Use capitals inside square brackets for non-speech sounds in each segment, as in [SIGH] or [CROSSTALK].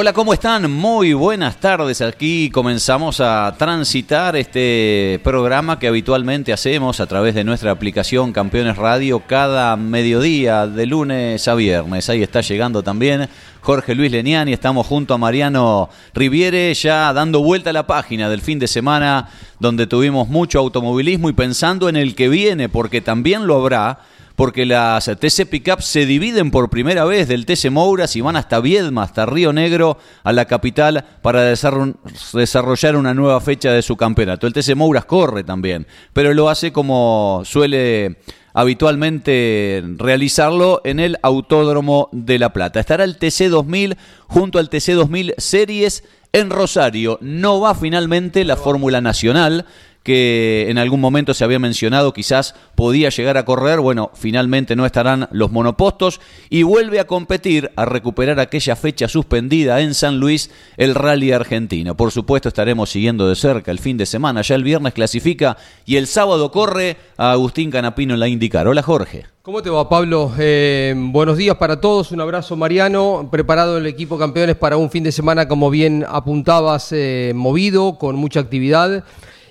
Hola, ¿cómo están? Muy buenas tardes. Aquí comenzamos a transitar este programa que habitualmente hacemos a través de nuestra aplicación Campeones Radio cada mediodía de lunes a viernes. Ahí está llegando también Jorge Luis Leniani. Estamos junto a Mariano Riviere ya dando vuelta a la página del fin de semana donde tuvimos mucho automovilismo y pensando en el que viene porque también lo habrá porque las TC Pickup se dividen por primera vez del TC Mouras y van hasta Viedma, hasta Río Negro, a la capital, para desarrollar una nueva fecha de su campeonato. El TC Mouras corre también, pero lo hace como suele habitualmente realizarlo en el Autódromo de La Plata. Estará el TC 2000 junto al TC 2000 Series en Rosario. No va finalmente la Fórmula Nacional que en algún momento se había mencionado quizás podía llegar a correr, bueno, finalmente no estarán los monopostos y vuelve a competir, a recuperar aquella fecha suspendida en San Luis, el Rally Argentino. Por supuesto estaremos siguiendo de cerca el fin de semana, ya el viernes clasifica y el sábado corre a Agustín Canapino en la IndyCar. Hola Jorge. ¿Cómo te va, Pablo? Eh, buenos días para todos, un abrazo, Mariano. Preparado el equipo campeones para un fin de semana, como bien apuntabas, eh, movido, con mucha actividad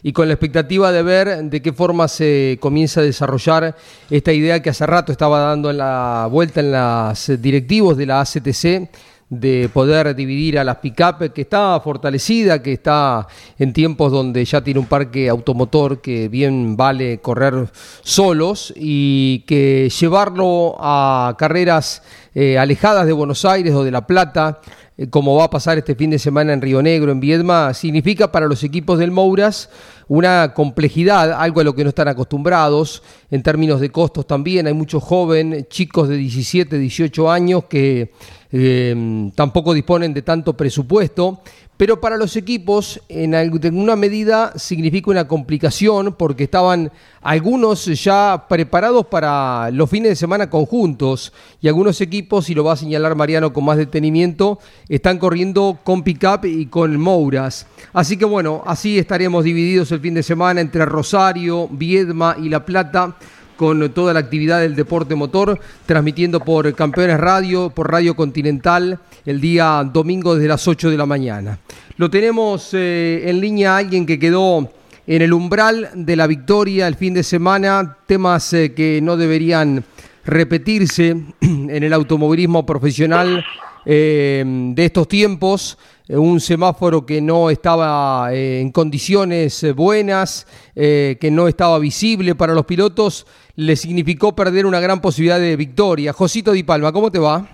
y con la expectativa de ver de qué forma se comienza a desarrollar esta idea que hace rato estaba dando en la vuelta en los directivos de la ACTC de poder dividir a las pick-up, que está fortalecida, que está en tiempos donde ya tiene un parque automotor que bien vale correr solos y que llevarlo a carreras eh, alejadas de Buenos Aires o de La Plata, eh, como va a pasar este fin de semana en Río Negro, en Viedma, significa para los equipos del Mouras una complejidad, algo a lo que no están acostumbrados, en términos de costos también. Hay muchos jóvenes, chicos de 17, 18 años que eh, tampoco disponen de tanto presupuesto, pero para los equipos en alguna medida significa una complicación porque estaban algunos ya preparados para los fines de semana conjuntos y algunos equipos, y lo va a señalar Mariano con más detenimiento, están corriendo con pickup y con Mouras. Así que bueno, así estaremos divididos el fin de semana entre Rosario, Viedma y La Plata con toda la actividad del deporte motor, transmitiendo por Campeones Radio, por Radio Continental, el día domingo desde las 8 de la mañana. Lo tenemos eh, en línea alguien que quedó en el umbral de la victoria el fin de semana, temas eh, que no deberían repetirse [CLEARS THROAT] en el automovilismo profesional eh, de estos tiempos un semáforo que no estaba en condiciones buenas, que no estaba visible para los pilotos le significó perder una gran posibilidad de victoria. Josito Di Palma, ¿cómo te va?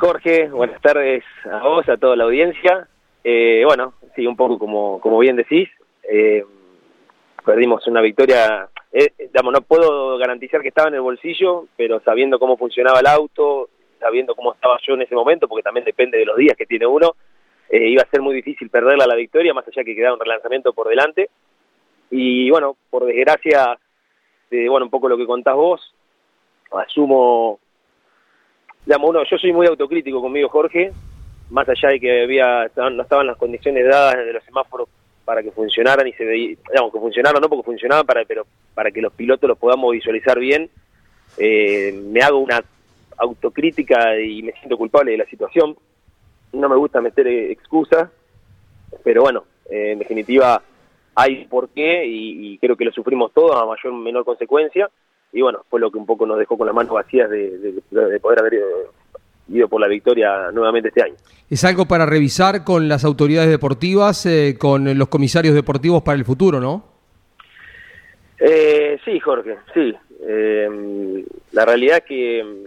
Jorge, buenas tardes a vos, a toda la audiencia. Eh, bueno, sí, un poco como, como bien decís, eh, perdimos una victoria, eh, digamos, no puedo garantizar que estaba en el bolsillo, pero sabiendo cómo funcionaba el auto, sabiendo cómo estaba yo en ese momento, porque también depende de los días que tiene uno, iba a ser muy difícil perderla la victoria, más allá que quedaba un relanzamiento por delante. Y bueno, por desgracia, bueno, un poco lo que contás vos, asumo, digamos, uno, yo soy muy autocrítico conmigo, Jorge, más allá de que había, no estaban las condiciones dadas de los semáforos para que funcionaran y se veía, digamos, que funcionaran, no porque funcionaban, para, pero para que los pilotos los podamos visualizar bien, eh, me hago una autocrítica y me siento culpable de la situación. No me gusta meter excusas, pero bueno, eh, en definitiva hay por qué y, creo que lo sufrimos todos a mayor o menor consecuencia y bueno, fue lo que un poco nos dejó con las manos vacías de, poder haber ido, por la victoria nuevamente este año. ¿Es algo para revisar con las autoridades deportivas, eh, con los comisarios deportivos para el futuro, no? Eh, sí, Jorge, sí. Eh, la realidad que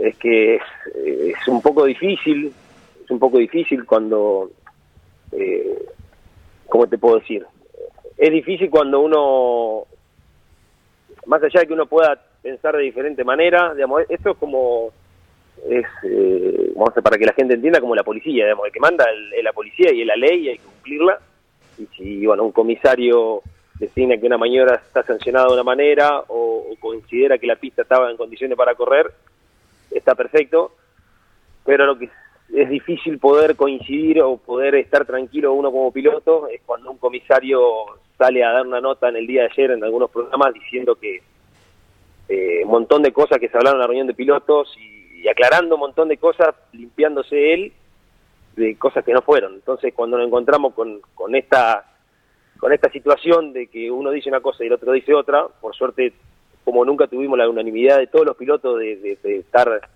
es que es, un poco difícil, es un poco difícil cuando, eh, ¿cómo te puedo decir? Es difícil cuando uno, más allá de que uno pueda pensar de diferente manera, digamos, esto es como, es, eh, vamos a para que la gente entienda, como la policía, digamos, el que manda es la policía y es la ley hay que cumplirla. Y si, bueno, un comisario designa que una maniobra está sancionada de una manera o considera que la pista estaba en condiciones para correr, está perfecto, pero lo que es difícil poder coincidir o poder estar tranquilo uno como piloto es cuando un comisario sale a dar una nota en el día de ayer en algunos programas diciendo que eh, un montón de cosas que se hablaron en la reunión de pilotos y, aclarando un montón de cosas, limpiándose él de cosas que no fueron. Entonces cuando nos encontramos con, con esta con esta situación de que uno dice una cosa y el otro dice otra, por suerte como nunca tuvimos la unanimidad de todos los pilotos de, estar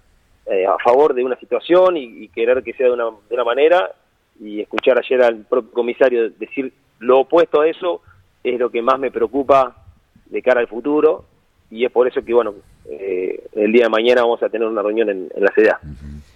eh, a favor de una situación y, querer que sea de una, de una manera y escuchar ayer al propio comisario decir lo opuesto a eso es lo que más me preocupa de cara al futuro y es por eso que bueno eh, el día de mañana vamos a tener una reunión en, la CDA.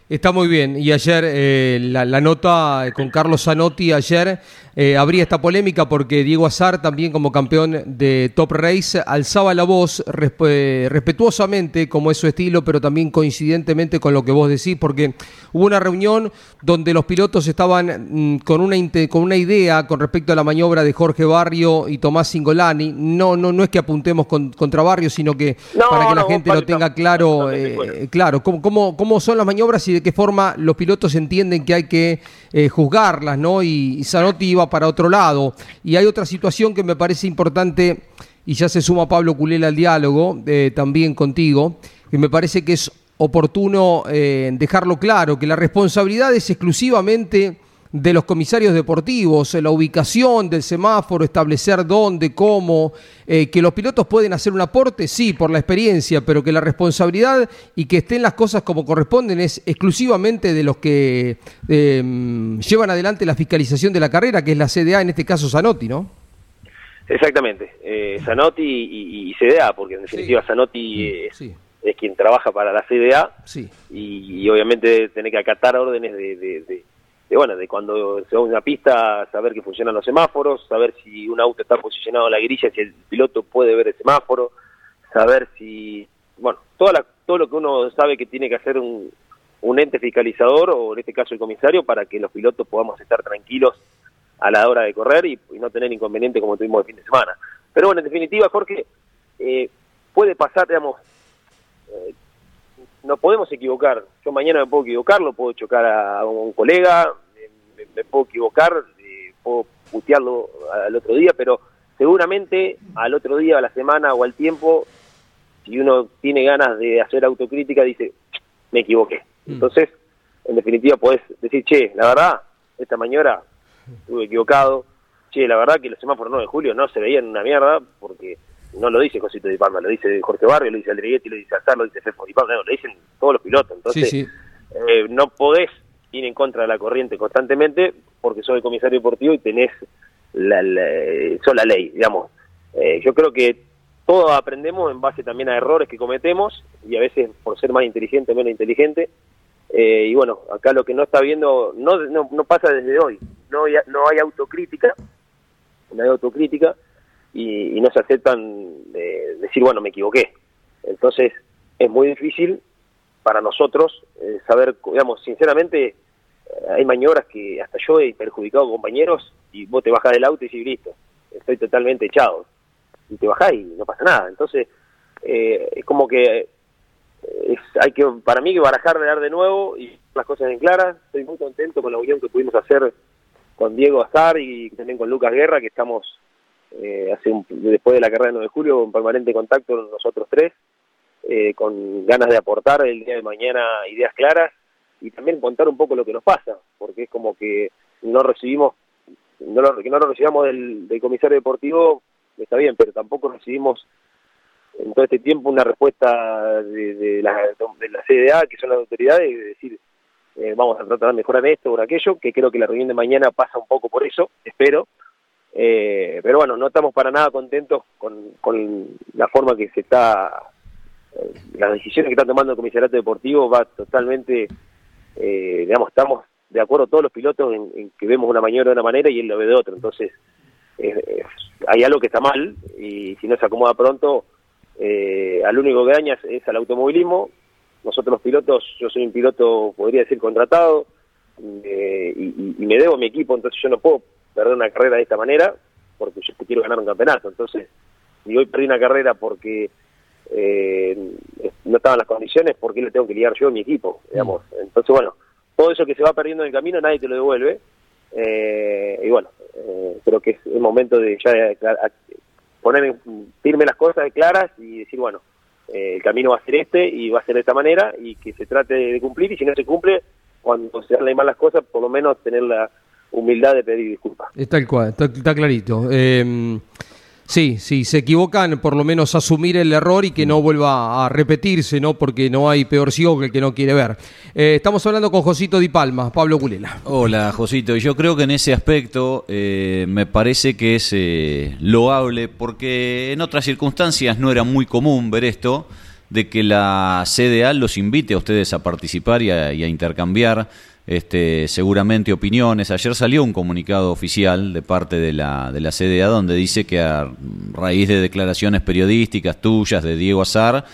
Está muy bien. Y ayer eh, la, nota con Carlos Zanotti, ayer eh, habría esta polémica porque Diego Azar, también como campeón de Top Race, alzaba la voz respetuosamente, como es su estilo, pero también coincidentemente con lo que vos decís, porque hubo una reunión donde los pilotos estaban mm, con, una, con una idea con respecto a la maniobra de Jorge Barrio y Tomás Singolani. No, no, no es que apuntemos contra Barrio, sino que para que la gente lo tenga claro, eh, claro cómo, cómo, cómo son las maniobras y de qué forma los pilotos entienden que hay que eh, juzgarlas, ¿no? Y, Zanotti iba para otro lado. Y hay otra situación que me parece importante, y ya se suma Pablo Culela al diálogo, eh, también contigo, que me parece que es oportuno eh, dejarlo claro, que la responsabilidad es exclusivamente de los comisarios deportivos, la ubicación del semáforo, establecer dónde, cómo, eh, que los pilotos pueden hacer un aporte, sí, por la experiencia, pero que la responsabilidad y que estén las cosas como corresponden es exclusivamente de los que em, llevan adelante la fiscalización de la carrera, que es la CDA, en este caso Zanotti, ¿no? Exactamente, eh, Zanotti y, CDA, porque en definitiva Zanotti mm, es, quien trabaja para la CDA sí. y, obviamente tiene que acatar órdenes de de bueno, de cuando se va a una pista, saber que funcionan los semáforos, saber si un auto está posicionado en la grilla, si el piloto puede ver el semáforo, saber si, bueno, toda todo lo que uno sabe que tiene que hacer un, un ente fiscalizador, o en este caso el comisario, para que los pilotos podamos estar tranquilos a la hora de correr y, no tener inconveniente como tuvimos el fin de semana. Pero bueno, en definitiva, Jorge, eh, puede pasar, digamos, eh, no podemos equivocar. Yo mañana me puedo equivocar, lo puedo chocar a un colega, me, puedo equivocar, eh, puedo putearlo al otro día, pero seguramente al otro día, a la semana o al tiempo, si uno tiene ganas de hacer autocrítica, dice, me equivoqué. Mm. Entonces, en definitiva, podés decir, che, la verdad, esta mañana estuve equivocado, che, la verdad que los semáforos 9 de julio no se veían una mierda, porque no lo dice Josito Di Palma, lo dice Jorge Barrio, lo dice Aldriguetti, lo dice Azar, lo dice Fefo Di Palma, lo dicen todos los pilotos. Entonces, Eh, no podés ir en contra de la corriente constantemente porque soy comisario deportivo y tenés la, la, la ley, digamos. Eh, yo creo que todos aprendemos en base también a errores que cometemos y a veces por ser más inteligente, menos inteligente. Eh, y bueno, acá lo que no está viendo, no, no, no pasa desde hoy, no hay, no hay autocrítica, no hay autocrítica, y, no se aceptan de decir, bueno, me equivoqué. Entonces, es muy difícil para nosotros eh, saber, digamos, sinceramente, eh, hay maniobras que hasta yo he perjudicado compañeros y vos te bajás del auto y decís, listo, estoy totalmente echado. Y te bajás y no pasa nada. Entonces, eh, es como que es, hay que, para mí, que barajar de dar de nuevo y las cosas en claras. Estoy muy contento con la unión que pudimos hacer con Diego Azar y también con Lucas Guerra, que estamos eh, hace después de la carrera del 9 de julio, un permanente contacto nosotros tres, eh, con ganas de aportar el día de mañana ideas claras y también contar un poco lo que nos pasa, porque es como que no recibimos no lo, que no lo recibamos del, comisario deportivo está bien, pero tampoco recibimos en todo este tiempo una respuesta de, la, de la CDA, que son las autoridades, de decir, eh, vamos a tratar de mejorar esto o aquello, que creo que la reunión de mañana pasa un poco por eso, espero. Eh, pero bueno, no estamos para nada contentos con, con la forma que se está, las decisiones que está tomando el comisariato deportivo va totalmente, digamos, estamos de acuerdo todos los pilotos en, que vemos una maniobra de una manera y él lo ve de otra. Entonces, hay algo que está mal y si no se acomoda pronto, eh, al único que daña es, al automovilismo. Nosotros los pilotos, yo soy un piloto, podría decir, contratado eh, y, me debo a mi equipo, entonces yo no puedo perder una carrera de esta manera porque yo quiero ganar un campeonato. Entonces, si hoy perdí una carrera porque eh, no estaban las condiciones, ¿por qué le tengo que liar yo a mi equipo? Digamos. Entonces, bueno, todo eso que se va perdiendo en el camino nadie te lo devuelve. Eh, y bueno, eh, creo que es el momento de ya poner firme las cosas claras y decir, bueno, eh, el camino va a ser este y va a ser de esta manera y que se trate de cumplir y si no se cumple, cuando se hagan mal las cosas, por lo menos tener la humildad de pedir disculpas. Está el cual, está, está clarito. Eh, Sí, sí, se equivocan, por lo menos asumir el error y que no vuelva a repetirse, ¿no? Porque no hay peor ciego que el que no quiere ver. Eh, estamos hablando con Josito Di Palma, Pablo Culela. Hola, Josito. Yo creo que en ese aspecto eh, me parece que es eh, loable porque en otras circunstancias no era muy común ver esto de que la CDA los invite a ustedes a participar y a intercambiar este, seguramente opiniones. Ayer salió un comunicado oficial de parte de la, de la CDA donde dice que a raíz de declaraciones periodísticas tuyas de Diego Azar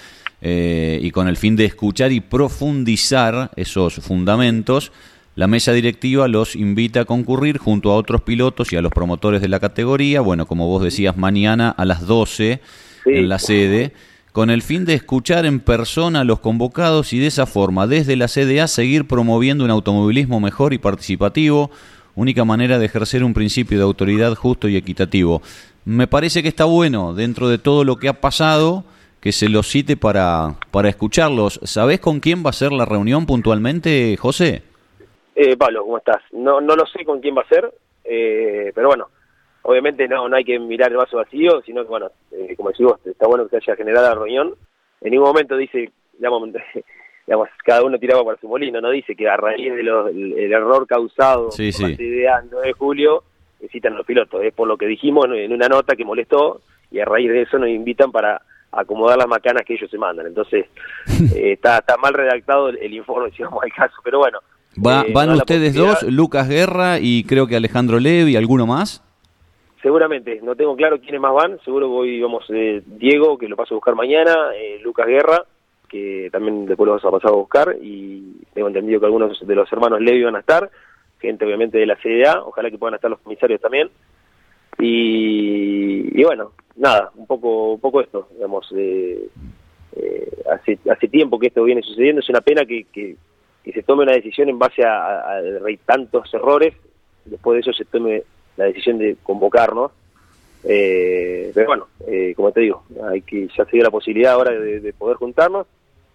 eh, y con el fin de escuchar y profundizar esos fundamentos, la mesa directiva los invita a concurrir junto a otros pilotos y a los promotores de la categoría, bueno, como vos decías, mañana a las 12 en la sede con el fin de escuchar en persona a los convocados y de esa forma, desde la CDA, seguir promoviendo un automovilismo mejor y participativo, única manera de ejercer un principio de autoridad justo y equitativo. Me parece que está bueno, dentro de todo lo que ha pasado, que se los cite para, para escucharlos. ¿Sabés con quién va a ser la reunión puntualmente, José? Eh, Pablo, ¿cómo estás? No, no lo sé con quién va a ser, eh, pero bueno, obviamente no, no hay que mirar el vaso vacío, sino que, bueno, eh, como decimos, está bueno que se haya generado la reunión. En ningún momento dice, digamos, [LAUGHS] digamos, cada uno tiraba para su molino, no dice que a raíz del el error causado sí, por la 9 de julio, necesitan los pilotos. Es por lo que dijimos en una nota que molestó y a raíz de eso nos invitan para acomodar las macanas que ellos se mandan. Entonces, [LAUGHS] eh, está, está mal redactado el, informe, [LAUGHS] si vamos al caso, pero bueno. Va, eh, ¿Van ustedes dos, Lucas Guerra y creo que Alejandro Lev y alguno más? Seguramente, no tengo claro quiénes más van, seguro voy, vamos, eh, Diego, que lo paso a buscar mañana, eh, Lucas Guerra, que también después lo vas a pasar a buscar, y tengo entendido que algunos de los hermanos Levi van a estar, gente obviamente de la CDA, ojalá que puedan estar los comisarios también, y, bueno, nada, un poco, un poco esto, digamos, eh, hace, hace tiempo que esto viene sucediendo, es una pena que, que, se tome una decisión en base a, a, a tantos errores, después de eso se tome la decisión de convocarnos. Eh, pero bueno, eh, como te digo, hay que ya se dio la posibilidad ahora de, poder juntarnos.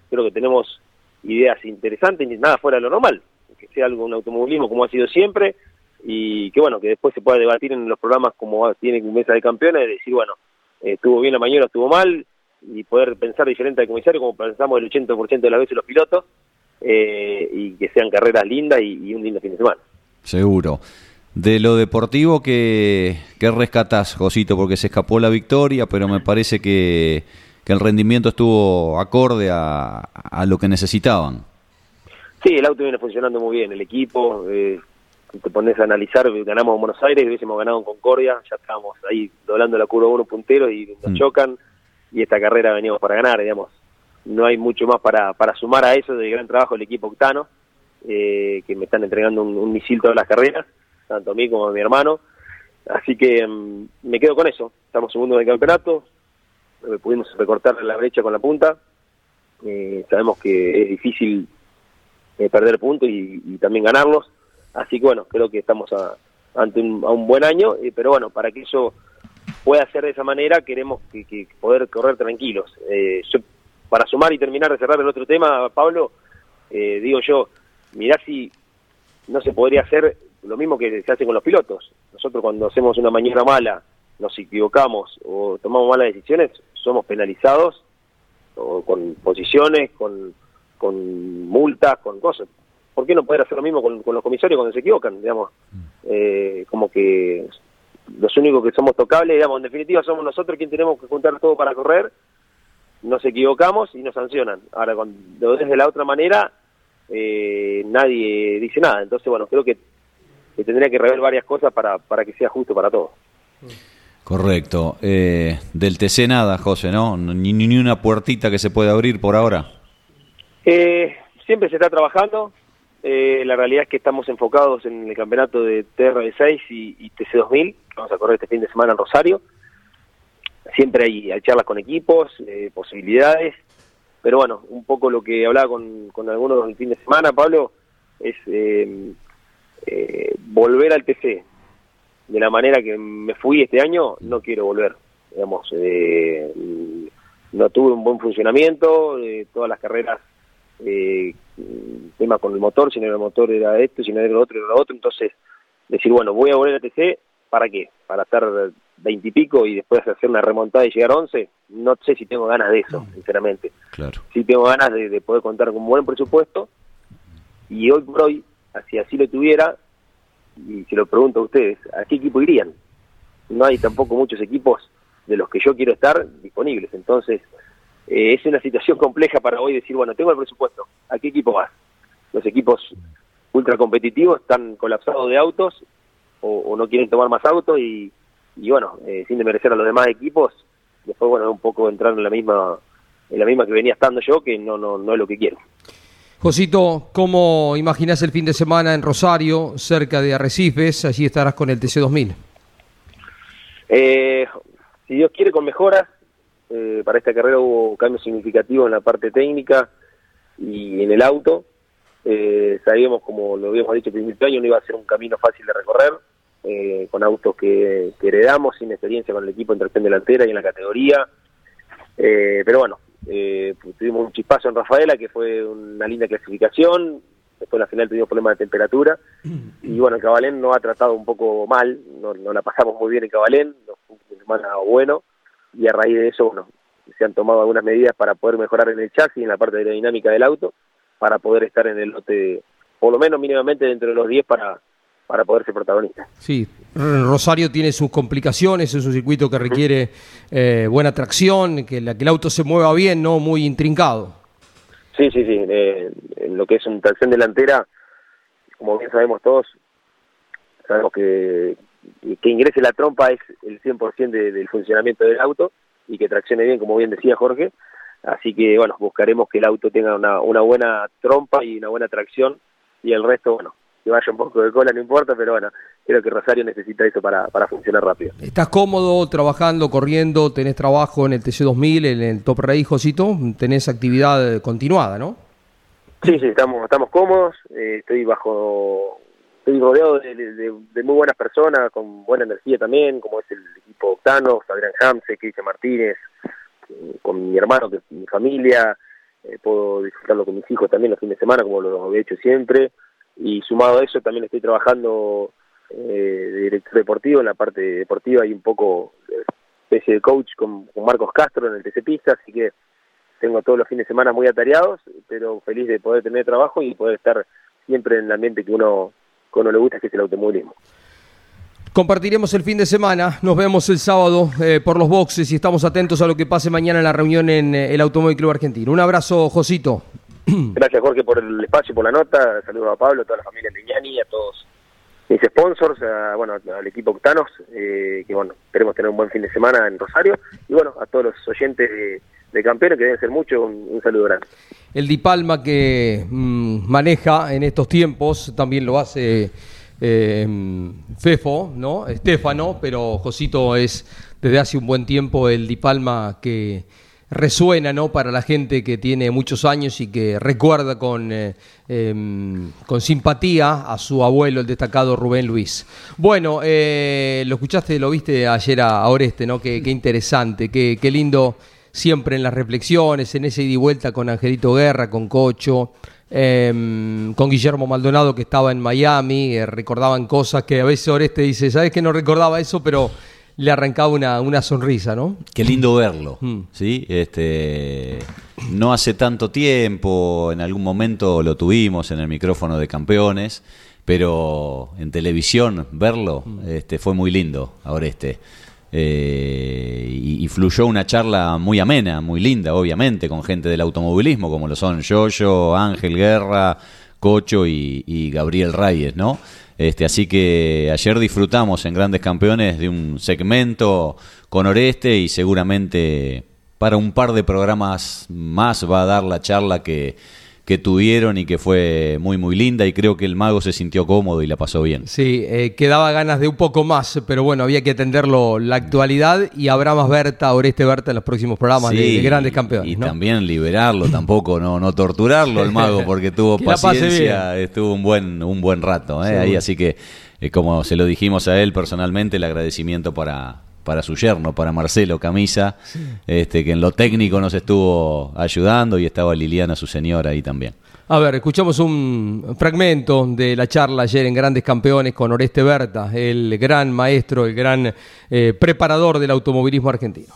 Creo que tenemos ideas interesantes, nada fuera de lo normal, que sea algo un automovilismo como ha sido siempre y que bueno, que después se pueda debatir en los programas como tiene Mesa de Campeones, decir, bueno, estuvo bien la mañana, estuvo mal, y poder pensar diferente al comisario, como pensamos el 80% de las veces los pilotos, eh, y que sean carreras lindas y un lindo fin de semana. Seguro. De lo deportivo, que qué rescatás, Josito? Porque se escapó la victoria, pero me parece que, el rendimiento estuvo acorde a, lo que necesitaban. Sí, el auto viene funcionando muy bien, el equipo, eh, te pones a analizar, ganamos en Buenos Aires, hubiésemos ganado en Concordia, ya estábamos ahí doblando la curva uno puntero y nos mm. chocan, y esta carrera veníamos para ganar, digamos. No hay mucho más para, para sumar a eso del gran trabajo del equipo octano, eh, que me están entregando un, un misil todas las carreras tanto a mí como a mi hermano. Así que mm, me quedo con eso. Estamos segundos del campeonato, eh, pudimos recortar la brecha con la punta. Eh, sabemos que es difícil eh, perder puntos y, también ganarlos. Así que bueno, creo que estamos ante un, a un buen año, pero bueno, para que eso pueda ser de esa manera, queremos que, poder correr tranquilos. para sumar y terminar de cerrar el otro tema, Pablo, digo yo, mirá si no se podría hacer lo mismo que se hace con los pilotos. nosotros cuando hacemos una mañana mala, nos equivocamos o tomamos malas decisiones, somos penalizados o con posiciones, con, con multas, con cosas. ¿Por qué no poder hacer lo mismo con, los comisarios cuando se equivocan? Digamos, eh, como que los únicos que somos tocables, digamos, en definitiva somos nosotros quienes tenemos que juntar todo para correr, nos equivocamos y nos sancionan. Ahora, cuando desde la otra manera, eh, nadie dice nada. Entonces, bueno, creo que, tendría que rever varias cosas para, para que sea justo para todos. Correcto. Eh, del TC nada, José, ¿no? Ni, ni una puertita que se pueda abrir por ahora. Eh, siempre se está trabajando. Eh, la realidad es que estamos enfocados en el campeonato de TR6 y, y TC2000. Vamos a correr este fin de semana en Rosario. Siempre hay, hay charlas con equipos, eh, posibilidades. Pero bueno, un poco lo que hablaba con, con algunos el fin de semana, Pablo, es eh, volver al TC. De la manera que me fui este año, no quiero volver. Digamos, no tuve un buen funcionamiento, todas las carreras eh, tema con el motor, si no era el motor era esto, si no era el otro era lo otro, entonces decir, bueno, voy a volver a TC, ¿para qué? ¿Para estar veintipico y, y, después hacer una remontada y llegar a once? No sé si tengo ganas de eso, sinceramente. Claro. Sí tengo ganas de, poder contar con un buen presupuesto y hoy por hoy, si así lo tuviera, y si lo pregunto a ustedes, ¿a qué equipo irían? No hay tampoco muchos equipos de los que yo quiero estar disponibles, entonces eh, es una situación [LAUGHS] compleja para hoy decir, bueno, tengo el presupuesto, ¿a qué equipo vas? Los equipos ultra competitivos están colapsados de autos o, no quieren tomar más autos y, bueno, eh, sin demerecer a los demás equipos, después, bueno, un poco entrar en la misma en la misma que venía estando yo, que no, no, no es lo que quiero. Josito, ¿cómo imaginas el fin de semana en Rosario, cerca de Arrecifes? Allí estarás con el TC2000. Eh, si Dios quiere, con mejoras, eh, para esta carrera hubo cambios significativos en la parte técnica y en el auto. Eh, sabíamos, como lo habíamos dicho el primer año, no iba a ser un camino fácil de recorrer, eh, con autos que, heredamos sin experiencia con el equipo en tracción delantera y en la categoría. pero bueno, tuvimos un chispazo en Rafaela, que fue una linda clasificación. Después en la final tuvimos problemas de temperatura. Y bueno, el Cabalén no ha tratado un poco mal, no, no la pasamos muy bien en Cabalén, no fue un semana bueno y a raíz de eso, bueno, se han tomado algunas medidas para poder mejorar en el chasis, en la parte de la dinámica del auto, para poder estar en el lote, por lo menos mínimamente dentro de los 10 para, para poder ser protagonista. Sí, Rosario tiene sus complicaciones, es un circuito que requiere eh, buena tracción, que, la, que el auto se mueva bien, no muy intrincado. Sí, sí, sí, eh, en lo que es una tracción delantera, como bien sabemos todos, sabemos que, que ingrese la trompa es el 100% de, del funcionamiento del auto y que traccione bien, como bien decía Jorge. Así que, bueno, buscaremos que el auto tenga una, una buena trompa y una buena tracción y el resto, bueno, que vaya un poco de cola, no importa, pero bueno, creo que Rosario necesita eso para, para funcionar rápido. ¿Estás cómodo trabajando, corriendo? ¿Tenés trabajo en el TC2000, en el Top Race, Josito? ¿Tenés actividad continuada, no? Sí, sí, estamos, estamos cómodos. Eh, estoy bajo estoy rodeado de, muy buenas personas, con buena energía también, como es el equipo Octano, Adrián Hamse, Cristian Martínez, eh, con mi hermano, que es mi familia, eh, puedo disfrutarlo con mis hijos también los fines de semana, como lo he hecho siempre, y sumado a eso también estoy trabajando eh, de director deportivo, en la parte deportiva y un poco especie de coach con, Marcos Castro en el TC Pista, así que tengo todos los fines de semana muy atareados, pero feliz de poder tener trabajo y poder estar siempre en el ambiente que uno le gusta, que es el automovilismo. Compartiremos el fin de semana, nos vemos el sábado eh, por los boxes y estamos atentos a lo que pase mañana en la reunión en eh, el Automóvil Club Argentino. Un abrazo, Josito. [CLEARS THROAT] Gracias, Jorge, por el espacio y por la nota. Saludos a Pablo, a toda la familia Leñani, a todos mis sponsors, bueno, al equipo Octanos, eh, que bueno, esperemos tener un buen fin de semana en Rosario, y bueno, a todos los oyentes de, campeones, que deben ser muchos, un, saludo grande. El Di Palma que mm, maneja en estos tiempos, también lo hace eh, Fefo, ¿no? Estefano, pero Josito es desde hace un buen tiempo el Di Palma que resuena ¿no? para la gente que tiene muchos años y que recuerda con, eh, em, con simpatía a su abuelo, el destacado Rubén Luis. Bueno, eh, lo escuchaste, lo viste ayer a, Oreste, ¿no? Qué, interesante, qué, qué lindo siempre en las reflexiones, en ese ida y vuelta con Angelito Guerra, con Cocho, em, con Guillermo Maldonado que estaba en Miami, eh, recordaban cosas que a veces Oreste dice, ¿sabes que no recordaba eso? Pero le arrancaba una, una sonrisa, ¿no? Qué lindo verlo, mm. ¿sí? Este, no hace tanto tiempo, en algún momento lo tuvimos en el micrófono de campeones, pero en televisión verlo mm. este, fue muy lindo, ahora este. Eh, y, fluyó una charla muy amena, muy linda, obviamente, con gente del automovilismo, como lo son Yoyo, Ángel Guerra, Cocho y, y Gabriel Reyes, ¿no? Este, así que ayer disfrutamos en Grandes Campeones de un segmento con Oreste y seguramente para un par de programas más va a dar la charla que, que tuvieron y que fue muy muy linda y creo que el mago se sintió cómodo y la pasó bien. Sí, eh, quedaba ganas de un poco más, pero bueno, había que atenderlo la actualidad y habrá más Berta, Oreste Berta en los próximos programas de, grandes campeones. Y también liberarlo, tampoco no, no torturarlo el mago [LAUGHS] porque tuvo paciencia, estuvo un buen, un buen rato ¿eh? ahí, así que eh, como se lo dijimos a él personalmente, el agradecimiento para, para su yerno, para Marcelo Camisa, este, que en lo técnico nos estuvo ayudando y estaba Liliana, su señora, ahí también. A ver, escuchamos un fragmento de la charla ayer en Grandes Campeones con Oreste Berta, el gran maestro, el gran eh, preparador del automovilismo argentino.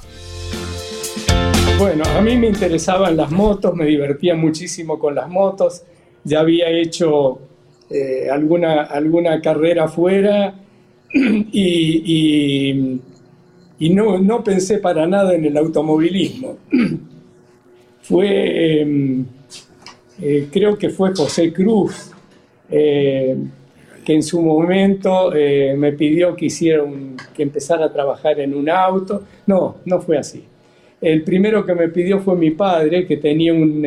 Bueno, a mí me interesaban las motos, me divertía muchísimo con las motos, ya había hecho eh, alguna, alguna carrera afuera [CLEARS THROAT] y y no, no pensé para nada en el automovilismo. [CLEARS THROAT] fue, em, eh, creo que fue José Cruz, eh, que en su momento eh, me pidió que, hiciera que empezara a trabajar en un auto. No, no fue así. El primero que me pidió fue mi padre, que tenía un,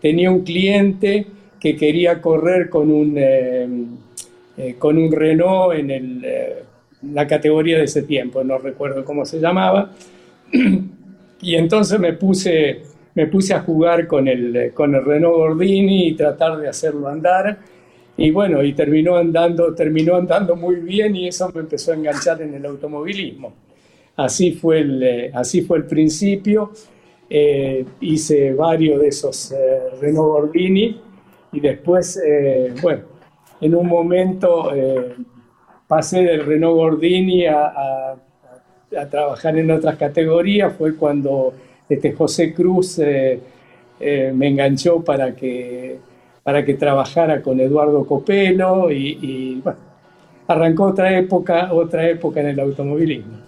tenía un cliente que quería correr con un, con un Renault en el la categoría de ese tiempo, no recuerdo cómo se llamaba. [CLEARS THROAT] Y entonces me puse, me puse a jugar con el, con el Renault Gordini y tratar de hacerlo andar. Y bueno, y terminó andando, terminó andando muy bien y eso me empezó a enganchar en el automovilismo. Así fue el, así fue el principio. Eh, hice varios de esos eh, Renault Gordini y después, eh, bueno, en un momento pasé del Renault Gordini a, trabajar en otras categorías fue cuando este José Cruz eh, eh, me enganchó para que, para que trabajara con Eduardo Copelo y, bueno, arrancó otra época, otra época en el automovilismo.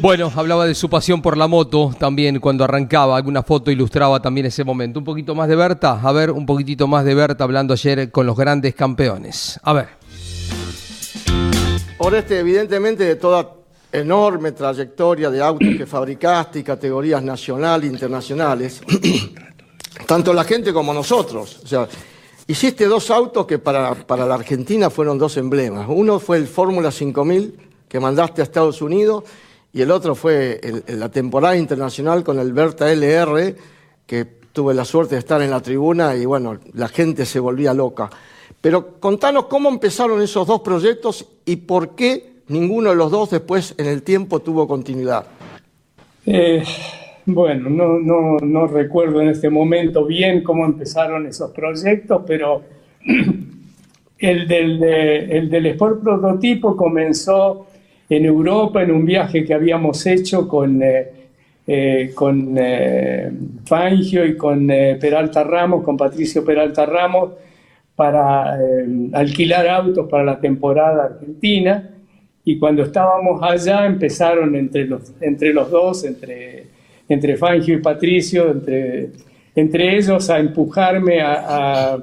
Bueno, hablaba de su pasión por la moto también cuando arrancaba, alguna foto ilustraba también ese momento. Un poquito más de Berta, a ver, un poquitito más de Berta hablando ayer con los grandes campeones. A ver. Oreste, evidentemente de toda enorme trayectoria de autos que fabricaste y categorías nacionales e internacionales, [CLEARS THROAT] tanto la gente como nosotros. O sea, hiciste dos autos que para, para la Argentina fueron dos emblemas. Uno fue el Fórmula 5000 que mandaste a Estados Unidos y el otro fue la temporada internacional con el Berta LR, que tuve la suerte de estar en la tribuna y bueno, la gente se volvía loca. Pero contanos cómo empezaron esos dos proyectos y por qué ninguno de los dos después en el tiempo tuvo continuidad. Eh, bueno, no, recuerdo en este momento bien cómo empezaron esos proyectos, pero [CLEARS THROAT] del, el del Sport Prototipo comenzó en Europa en un viaje que habíamos hecho con, eh, eh, con eh, Fangio y con Peralta Ramos, con Patricio Peralta Ramos, para alquilar autos para la temporada argentina. Y cuando estábamos allá empezaron entre los, entre los dos, entre, entre Fangio y Patricio, entre, entre ellos a empujarme a, a,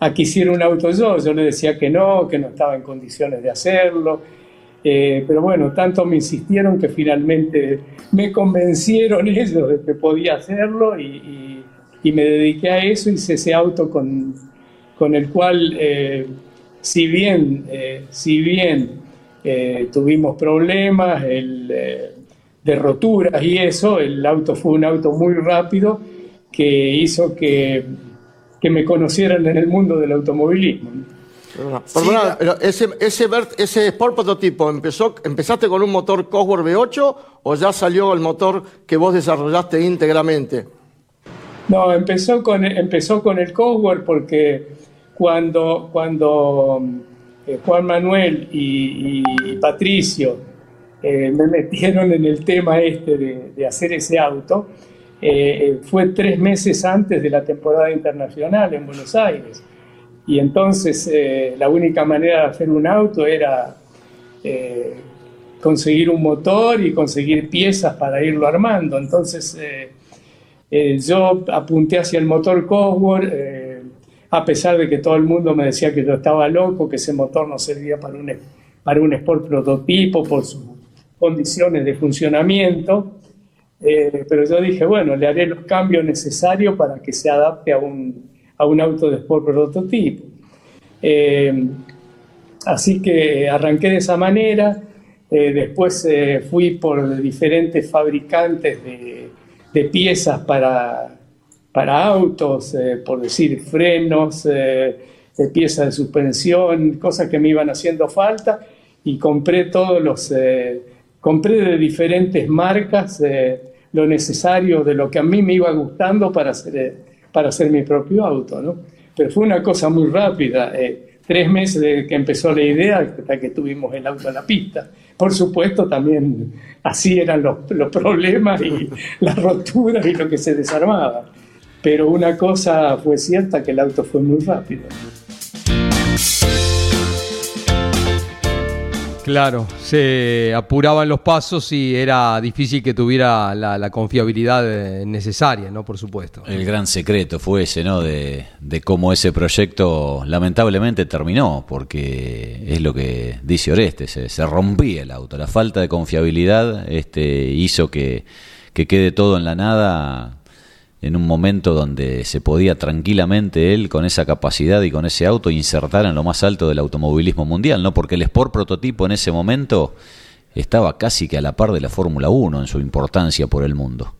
a que hiciera un auto yo. Yo le decía que no, que no estaba en condiciones de hacerlo eh, pero bueno, tanto me insistieron que finalmente me convencieron [LAUGHS] ellos de que podía hacerlo y, me dediqué a eso, hice ese auto con, con el cual, eh, si bien, eh, si bien tuvimos problemas de roturas y eso, el auto fue un auto muy rápido que hizo que, que me conocieran en el mundo del automovilismo. Pero ese, ese, ese Sport prototipo, ¿empezó, ¿empezaste con un motor Cosworth V8 o ya salió el motor que vos desarrollaste íntegramente? No, empezó con, empezó con el Cosworth porque cuando, cuando eh, Juan Manuel y, Patricio eh, me metieron en el tema este de, hacer ese auto, eh, fue tres meses antes de la temporada internacional en Buenos Aires. Y entonces la única manera de hacer un auto era conseguir un motor y conseguir piezas para irlo armando. Entonces yo apunté hacia el motor Cosworth a pesar de que todo el mundo me decía que yo estaba loco, que ese motor no servía para un, para un Sport prototipo por sus condiciones de funcionamiento. Eh, pero yo dije, bueno, le haré los cambios necesarios para que se adapte a un, a un auto de Sport prototipo. Eh, así que arranqué de esa manera. Eh, después fui por diferentes fabricantes de, piezas para, para autos, eh, por decir frenos, eh, piezas de suspensión, cosas que me iban haciendo falta y compré todos los, eh, compré de diferentes marcas lo necesario de lo que a mí me iba gustando para hacer, para hacer mi propio auto, ¿no? Pero fue una cosa muy rápida, tres meses de que empezó la idea hasta que tuvimos el auto en la pista. Por supuesto, también así eran los, los problemas y [LAUGHS] las roturas y lo que se desarmaba pero una cosa fue cierta, que el auto fue muy rápido. Claro, se apuraban los pasos y era difícil que tuviera la, confiabilidad eh, necesaria, ¿no? Por supuesto. El gran secreto fue ese, ¿no? De, cómo ese proyecto lamentablemente terminó, porque es lo que dice Oreste, se, rompía el auto. La falta de confiabilidad este, hizo que, que quede todo en la nada en un momento donde se podía tranquilamente él, con esa capacidad y con ese auto, insertar en lo más alto del automovilismo mundial, ¿no? Porque el Sport prototipo en ese momento estaba casi que a la par de la Fórmula 1 en su importancia por el mundo.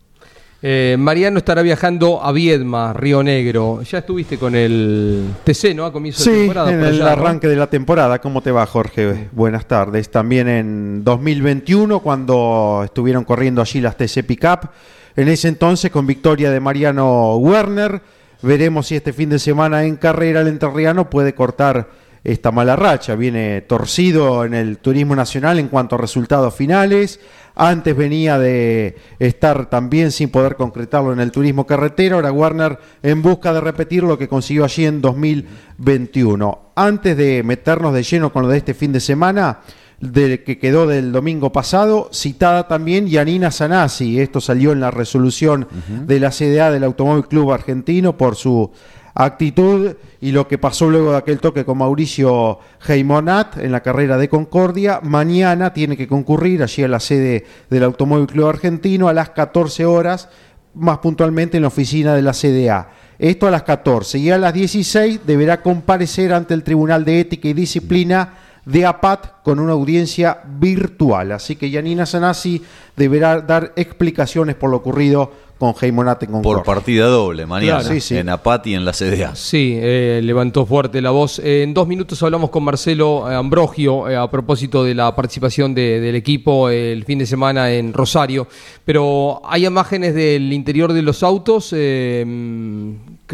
Eh, Mariano estará viajando a Viedma, Río Negro. Ya estuviste con el TC, ¿no? A comienzo sí, de temporada. en el arranque de la temporada. ¿Cómo te va, Jorge? Buenas tardes. También en 2021, cuando estuvieron corriendo allí las TC Pickup en ese entonces con victoria de Mariano Werner. Veremos si este fin de semana en carrera el enterriano puede cortar esta mala racha. Viene torcido en el turismo nacional en cuanto a resultados finales. Antes venía de estar también sin poder concretarlo en el turismo carretera. Ahora Werner en busca de repetir lo que consiguió allí en 2021. Antes de meternos de lleno con lo de este fin de semana, de, que quedó del domingo pasado, citada también Yanina Sanasi. Esto salió en la resolución de la CDA del Automóvil Club Argentino por su actitud y lo que pasó luego de aquel toque con Mauricio Heimonat en la carrera de Concordia. Mañana tiene que concurrir allí a la sede del Automóvil Club Argentino a las 14 horas, más puntualmente en la oficina de la CDA. Esto a las 14 y a las 16 deberá comparecer ante el Tribunal de Ética y Disciplina de APAT con una audiencia virtual. Así que Yanina Sanasi deberá dar explicaciones por lo ocurrido con Heimonate con Por partida doble, mañana, en APAT y en la CDA. Sí, eh, levantó fuerte la voz. Eh, en dos minutos hablamos con Marcelo eh, Ambrogio a propósito de la participación del equipo el fin de semana en Rosario. Pero hay imágenes del interior de los autos.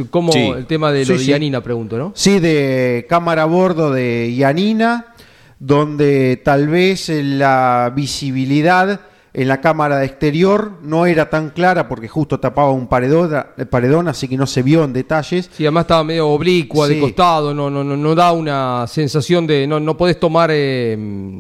¿Cómo el tema de lo de Yanina, pregunto, no? Sí, de cámara a bordo de Yanina donde tal vez la visibilidad en la cámara de exterior no era tan clara porque justo tapaba un paredón, paredón así que no se vio en detalles. Sí, además estaba medio oblicua, de costado, no, no, no, no da una sensación de. No, no podés tomar eh,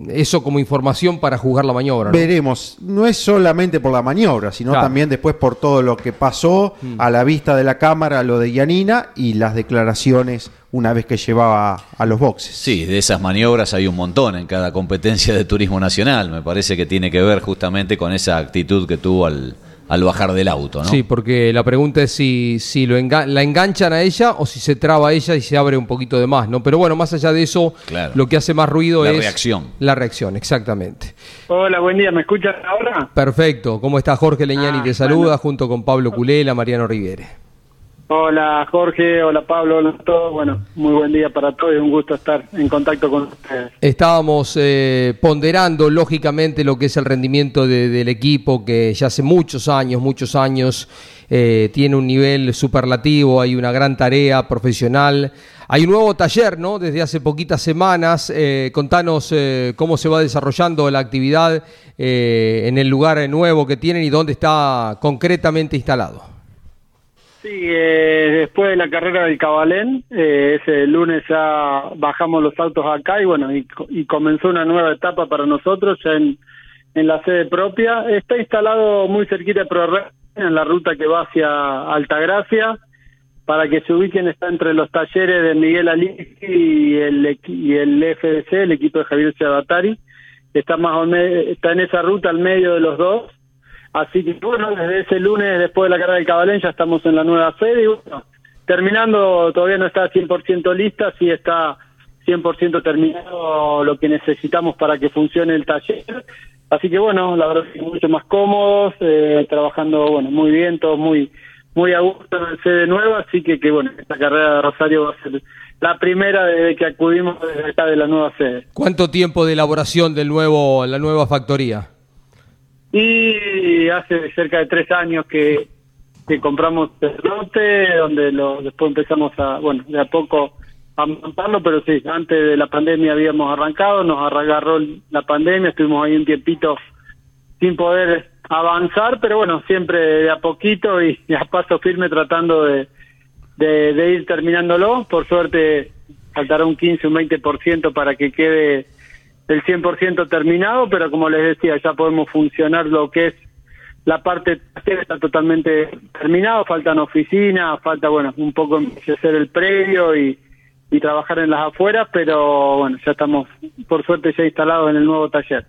eso como información para juzgar la maniobra. Veremos, no es solamente por la maniobra, sino también después por todo lo que pasó mm. a la vista de la cámara, lo de Yanina y las declaraciones una vez que llevaba a los boxes. Sí, de esas maniobras hay un montón en cada competencia de turismo nacional. Me parece que tiene que ver justamente con esa actitud que tuvo al, al bajar del auto, ¿no? Sí, porque la pregunta es si, si lo la enganchan a ella o si se traba a ella y se abre un poquito de más, ¿no? Pero bueno, más allá de eso, lo que hace más ruido es... La reacción. La reacción, exactamente. Hola, buen día, ¿me escuchas ahora? Perfecto, ¿cómo está Jorge Leñani? Ah, te saluda junto con Pablo Culela, Mariano Riviere. Hola Jorge, hola Pablo, hola a todos. Bueno, muy buen día para todos y un gusto estar en contacto con ustedes. Estábamos eh, ponderando lógicamente lo que es el rendimiento de- del equipo que ya hace muchos años, muchos años eh, tiene un nivel superlativo, hay una gran tarea profesional. Hay un nuevo taller, ¿no? Desde hace poquitas semanas. Eh, contanos eh, cómo se va desarrollando la actividad eh, en el lugar nuevo que tienen y dónde está concretamente instalado. Sí, eh, después de la carrera del Cabalén, eh, ese lunes ya bajamos los autos acá y bueno, y, co- y comenzó una nueva etapa para nosotros ya en, en la sede propia. Está instalado muy cerquita de ProRed, en la ruta que va hacia Altagracia. Para que se ubiquen, está entre los talleres de Miguel Ali y el, y el FDC, el equipo de Javier Ciabatari. Está más está en esa ruta al medio de los dos. Así que bueno, desde ese lunes, después de la carrera del Cabalén, ya estamos en la nueva sede y bueno, terminando, todavía no está 100% lista, sí está 100% terminado lo que necesitamos para que funcione el taller. Así que bueno, la verdad es que mucho más cómodos, eh, trabajando bueno muy bien, todos muy muy a gusto en sede nueva, así que, que bueno, esta carrera de Rosario va a ser la primera desde que acudimos desde acá de la nueva sede. ¿Cuánto tiempo de elaboración del nuevo, la nueva factoría? Y hace cerca de tres años que, que compramos el lote, donde lo, después empezamos a, bueno, de a poco a montarlo, pero sí, antes de la pandemia habíamos arrancado, nos agarró la pandemia, estuvimos ahí un tiempito sin poder avanzar, pero bueno, siempre de a poquito y [LAUGHS] a paso firme tratando de, de, de ir terminándolo. Por suerte faltará un 15, un 20% para que quede el 100% terminado, pero como les decía, ya podemos funcionar lo que es la parte está totalmente terminado, faltan oficinas, falta bueno, un poco embellecer el predio y, trabajar en las afueras, pero bueno, ya estamos por suerte ya instalados en el nuevo taller.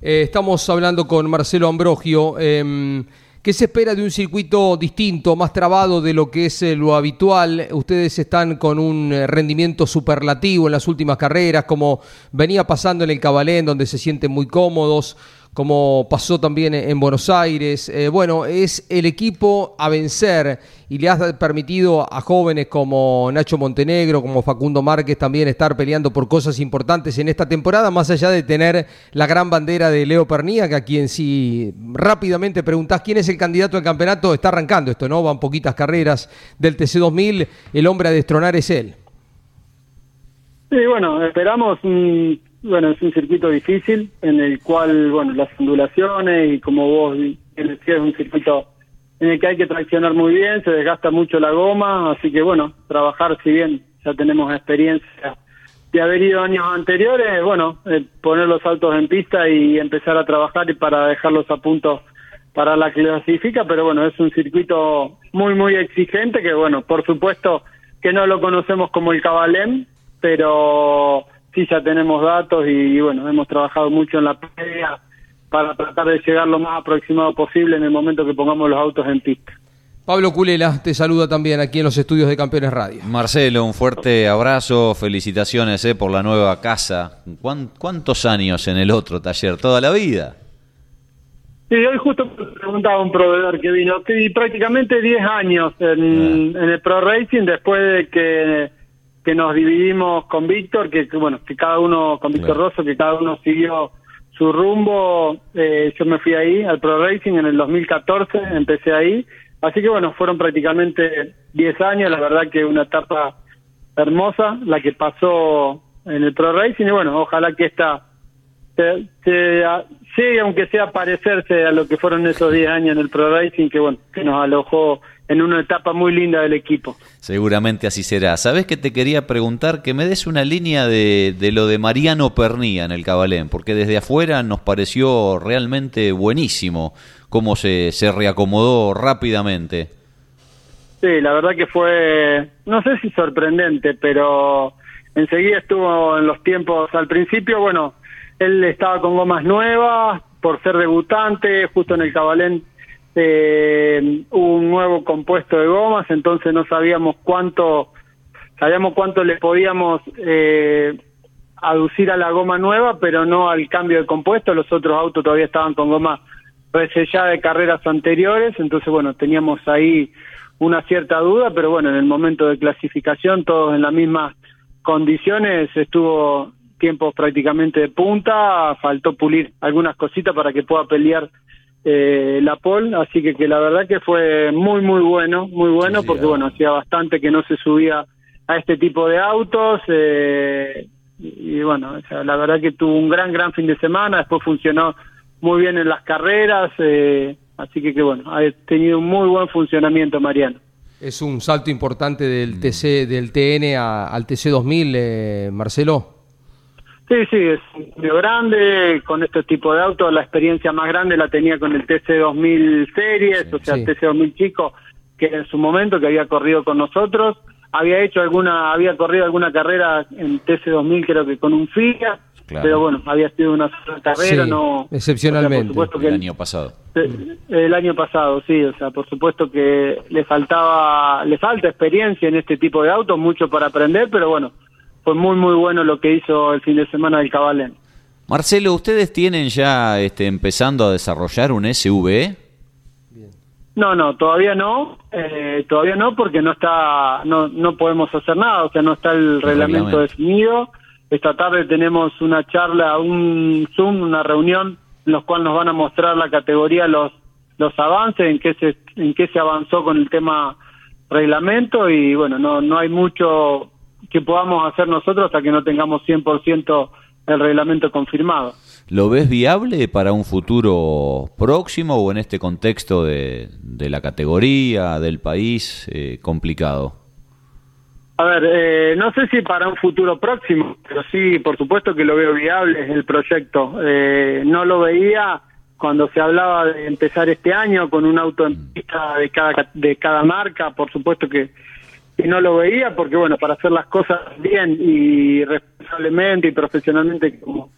Eh, estamos hablando con Marcelo Ambrogio. Eh, ¿Qué se espera de un circuito distinto, más trabado de lo que es eh, lo habitual? Ustedes están con un eh, rendimiento superlativo en las últimas carreras, como venía pasando en el Cabalén, donde se sienten muy cómodos, como pasó también en Buenos Aires. Eh, bueno, es el equipo a vencer y le has permitido a jóvenes como Nacho Montenegro, como Facundo Márquez también estar peleando por cosas importantes en esta temporada, más allá de tener la gran bandera de Leo Pernía, que a quien si rápidamente preguntás quién es el candidato al campeonato, está arrancando esto, ¿no? Van poquitas carreras del TC2000, el hombre a destronar es él. Sí, bueno, esperamos bueno, es un circuito difícil en el cual, bueno, las ondulaciones y como vos decías, es un circuito en el que hay que traccionar muy bien, se desgasta mucho la goma, así que bueno, trabajar si bien ya tenemos experiencia de haber ido años anteriores, bueno, eh, poner los autos en pista y empezar a trabajar y para dejarlos a punto para la clasifica, pero bueno, es un circuito muy, muy exigente que bueno, por supuesto que no lo conocemos como el Cabalén, pero sí ya tenemos datos y, y, bueno, hemos trabajado mucho en la previa para tratar de llegar lo más aproximado posible en el momento que pongamos los autos en pista. Pablo Culela te saluda también aquí en los estudios de Campeones Radio. Marcelo, un fuerte abrazo, felicitaciones eh, por la nueva casa. ¿Cuán- ¿Cuántos años en el otro taller? ¿Toda la vida? Sí, hoy justo me preguntaba un proveedor que vino, sí, prácticamente 10 años en, en el Pro Racing después de que, que nos dividimos con Víctor, que, que, bueno, que cada uno, con Víctor Claro. Rosso, que cada uno siguió su rumbo, eh, yo me fui ahí al Pro Racing en el 2014, empecé ahí, así que bueno, fueron prácticamente 10 años, la verdad que una etapa hermosa, la que pasó en el Pro Racing, y bueno, ojalá que esta se, se- a- llegue, aunque sea parecerse a lo que fueron esos 10 años en el Pro Racing, que bueno, que nos alojó en una etapa muy linda del equipo. Seguramente así será. ¿Sabes que te quería preguntar? Que me des una línea de, de lo de Mariano Pernía en el Cabalén, porque desde afuera nos pareció realmente buenísimo cómo se, se reacomodó rápidamente. Sí, la verdad que fue, no sé si sorprendente, pero enseguida estuvo en los tiempos, al principio, bueno, él estaba con gomas nuevas, por ser debutante, justo en el Cabalén eh, un nuevo compuesto de gomas, entonces no sabíamos cuánto, sabíamos cuánto le podíamos eh, aducir a la goma nueva, pero no al cambio de compuesto, los otros autos todavía estaban con goma resellada de carreras anteriores, entonces bueno, teníamos ahí una cierta duda, pero bueno, en el momento de clasificación, todos en las mismas condiciones, estuvo tiempos prácticamente de punta, faltó pulir algunas cositas para que pueda pelear eh, la pole, así que, que la verdad que fue muy, muy bueno, muy bueno, porque bueno, hacía bastante que no se subía a este tipo de autos, eh, y, bueno, la verdad que tuvo un gran, gran fin de semana, después funcionó muy bien en las carreras, eh, así que, que bueno, ha tenido un muy buen funcionamiento Mariano. Es un salto importante del TC, del TN al TC 2000, Marcelo. Sí, sí, es un cambio grande, con este tipo de autos la experiencia más grande la tenía con el TC2000 Series, o sea, el TC2000 chico, que en su momento que había corrido con nosotros, había hecho alguna, había corrido alguna carrera en TC2000 creo que con un FIA, pero bueno, había sido una sola carrera, no... Excepcionalmente. el año pasado. El año pasado, sí, o sea, por supuesto que le faltaba, le falta experiencia en este tipo de autos, mucho para aprender, pero bueno, fue muy muy bueno lo que hizo el fin de semana del Cabalén. Marcelo, ¿ustedes tienen ya este, empezando a desarrollar un SUV? No, no, todavía no, eh, todavía no porque no está, no, no podemos hacer nada, o sea, no está el, reglamento, definido. Esta tarde tenemos una charla, un Zoom, una reunión en los cual nos van a mostrar la categoría, los, los avances, en qué se, en qué se avanzó con el tema reglamento y bueno, no, no hay mucho que podamos hacer nosotros hasta que no tengamos 100% el reglamento confirmado. ¿Lo ves viable para un futuro próximo o en este contexto de, de la categoría, del país, eh, complicado? A ver, eh, no sé si para un futuro próximo, pero sí, por supuesto que lo veo viable el proyecto. Eh, no lo veía cuando se hablaba de empezar este año con un auto en pista de cada, de cada marca, por supuesto que y no lo veía porque, bueno, para hacer las cosas bien y responsablemente y profesionalmente como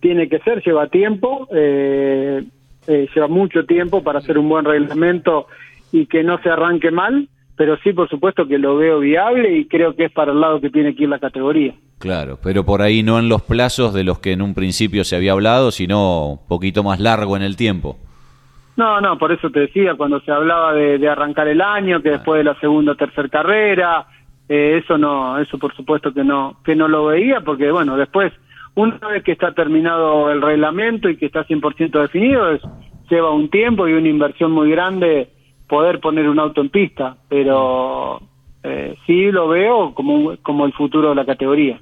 tiene que ser, lleva tiempo, eh, eh, lleva mucho tiempo para hacer un buen reglamento y que no se arranque mal, pero sí, por supuesto que lo veo viable y creo que es para el lado que tiene que ir la categoría. Claro, pero por ahí no en los plazos de los que en un principio se había hablado, sino un poquito más largo en el tiempo. No, no, por eso te decía, cuando se hablaba de, arrancar el año, que después de la segunda o tercera carrera, eh, eso no, eso por supuesto que no, que no lo veía, porque bueno, después, una vez que está terminado el reglamento y que está 100% definido, es, lleva un tiempo y una inversión muy grande poder poner un auto en pista, pero eh, sí lo veo como, como el futuro de la categoría.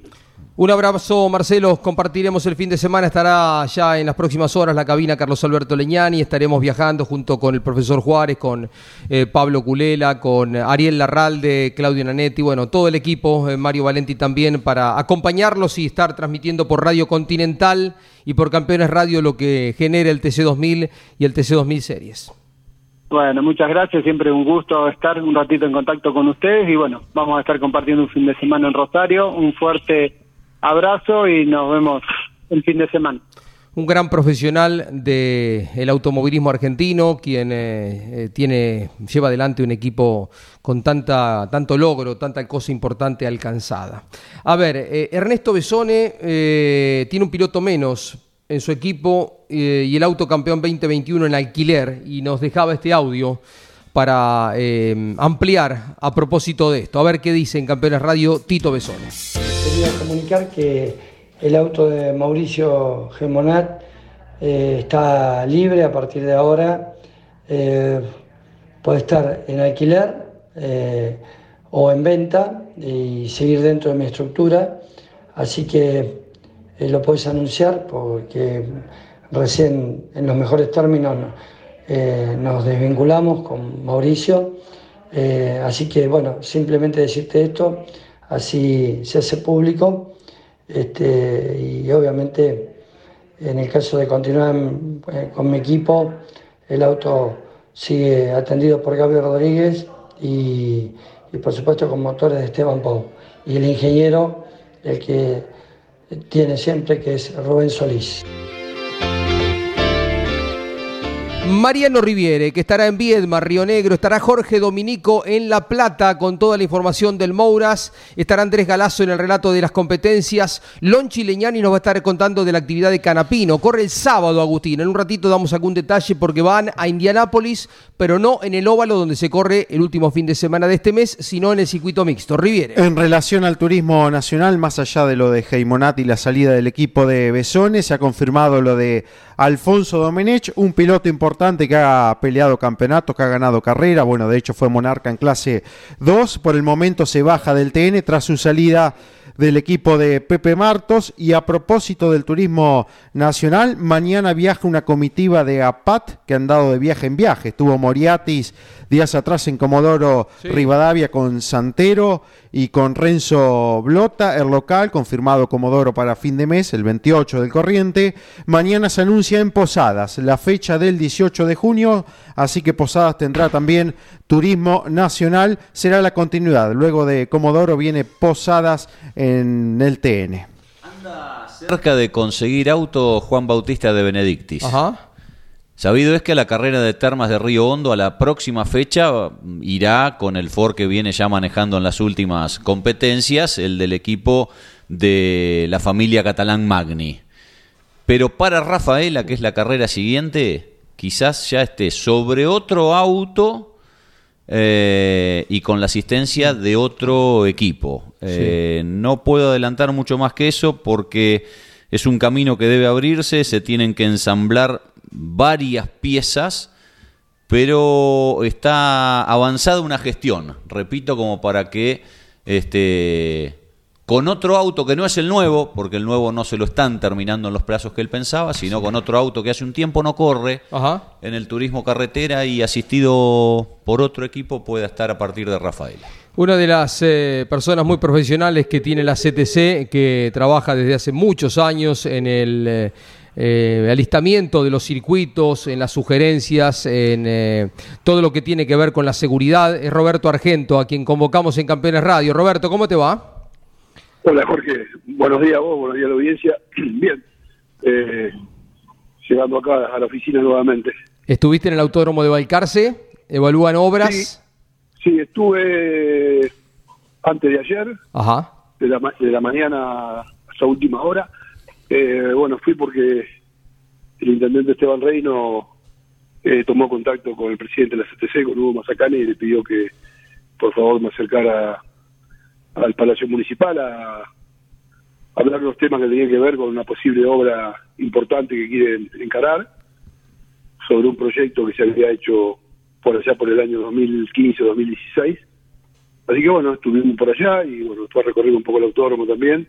Un abrazo, Marcelo. Compartiremos el fin de semana. Estará ya en las próximas horas la cabina Carlos Alberto Leñani. Estaremos viajando junto con el profesor Juárez, con eh, Pablo Culela, con Ariel Larralde, Claudio Nanetti, bueno, todo el equipo, eh, Mario Valenti también, para acompañarlos y estar transmitiendo por Radio Continental y por Campeones Radio lo que genera el TC2000 y el TC2000 Series. Bueno, muchas gracias. Siempre un gusto estar un ratito en contacto con ustedes y bueno, vamos a estar compartiendo un fin de semana en Rosario. Un fuerte abrazo y nos vemos el fin de semana. Un gran profesional del automovilismo argentino, quien eh, eh, tiene, lleva adelante un equipo con tanta, tanto logro, tanta cosa importante alcanzada. A ver, eh, Ernesto Besone tiene un piloto menos en su equipo y el auto campeón 2021 en alquiler y nos dejaba este audio para ampliar a propósito de esto. A ver qué dice en Campeones Radio Tito Besone quería comunicar que el auto de Mauricio Gemonat eh, está libre a partir de ahora. Eh, puede estar en alquiler eh, o en venta y seguir dentro de mi estructura. Así que lo puedes anunciar porque recién en los mejores términos nos desvinculamos con Mauricio. así que bueno, simplemente decirte esto así se hace público este, y obviamente en el caso de continuar eh, con mi equipo, el auto sigue atendido por Gabriel Rodríguez y, por supuesto con motores de Esteban Pau. Y el ingeniero, el que tiene siempre, que es Rubén Solís. Mariano Riviere, que estará en Viedma, Río Negro, estará Jorge Dominico en La Plata con toda la información del Mouras, estará Andrés Galazo en el relato de las competencias, Lonchi Leñani nos va a estar contando de la actividad de Canapino, corre el sábado Agustín, en un ratito damos algún detalle porque van a Indianápolis, pero no en el óvalo donde se corre el último fin de semana de este mes, sino en el circuito mixto. Riviere. En relación al turismo nacional, más allá de lo de Heimonat y la salida del equipo de Besones, se ha confirmado lo de Alfonso Domenech, un piloto importante que ha peleado campeonatos, que ha ganado carrera, bueno, de hecho fue monarca en clase 2, por el momento se baja del TN tras su salida del equipo de Pepe Martos. Y a propósito del turismo nacional, mañana viaja una comitiva de APAT que han dado de viaje en viaje. Estuvo Moriatis días atrás en Comodoro Rivadavia con Santero y con Renzo Blota, el local, confirmado Comodoro para fin de mes, el 28 del corriente. Mañana se anuncia en Posadas la fecha del 18 de junio, así que Posadas tendrá también turismo nacional, será la continuidad. Luego de Comodoro viene Posadas en el TN. Anda cerca de conseguir auto Juan Bautista de Benedictis. Ajá. Sabido es que la carrera de Termas de Río Hondo a la próxima fecha irá con el Ford que viene ya manejando en las últimas competencias, el del equipo de la familia catalán Magni. Pero para Rafaela, que es la carrera siguiente, quizás ya esté sobre otro auto eh, y con la asistencia de otro equipo. Eh, no puedo adelantar mucho más que eso porque es un camino que debe abrirse, se tienen que ensamblar varias piezas, pero está avanzada una gestión, repito, como para que este, con otro auto que no es el nuevo, porque el nuevo no se lo están terminando en los plazos que él pensaba, sino con otro auto que hace un tiempo no corre Ajá. en el turismo carretera y asistido por otro equipo pueda estar a partir de Rafaela. Una de las eh, personas muy profesionales que tiene la CTC, que trabaja desde hace muchos años en el eh, eh, alistamiento de los circuitos, en las sugerencias, en eh, todo lo que tiene que ver con la seguridad, es Roberto Argento, a quien convocamos en Campeones Radio. Roberto, ¿cómo te va? Hola Jorge, buenos días a vos, buenos días a la audiencia. [CLEARS THROAT] Bien, eh, llegando acá a la oficina nuevamente. Estuviste en el Autódromo de Balcarce, evalúan obras. Sí, estuve antes de ayer, Ajá. de la, de la mañana hasta última hora. Eh, bueno, fui porque el intendente Esteban Reino eh, tomó contacto con el presidente de la CTC, con Hugo Mazacane, y le pidió que por favor me acercara al Palacio Municipal a, hablar los temas que tenían que ver con una posible obra importante que quieren encarar sobre un proyecto que se había hecho por allá por el año 2015-2016. Así que bueno, estuvimos por allá y bueno, estuve recorriendo un poco el autódromo también.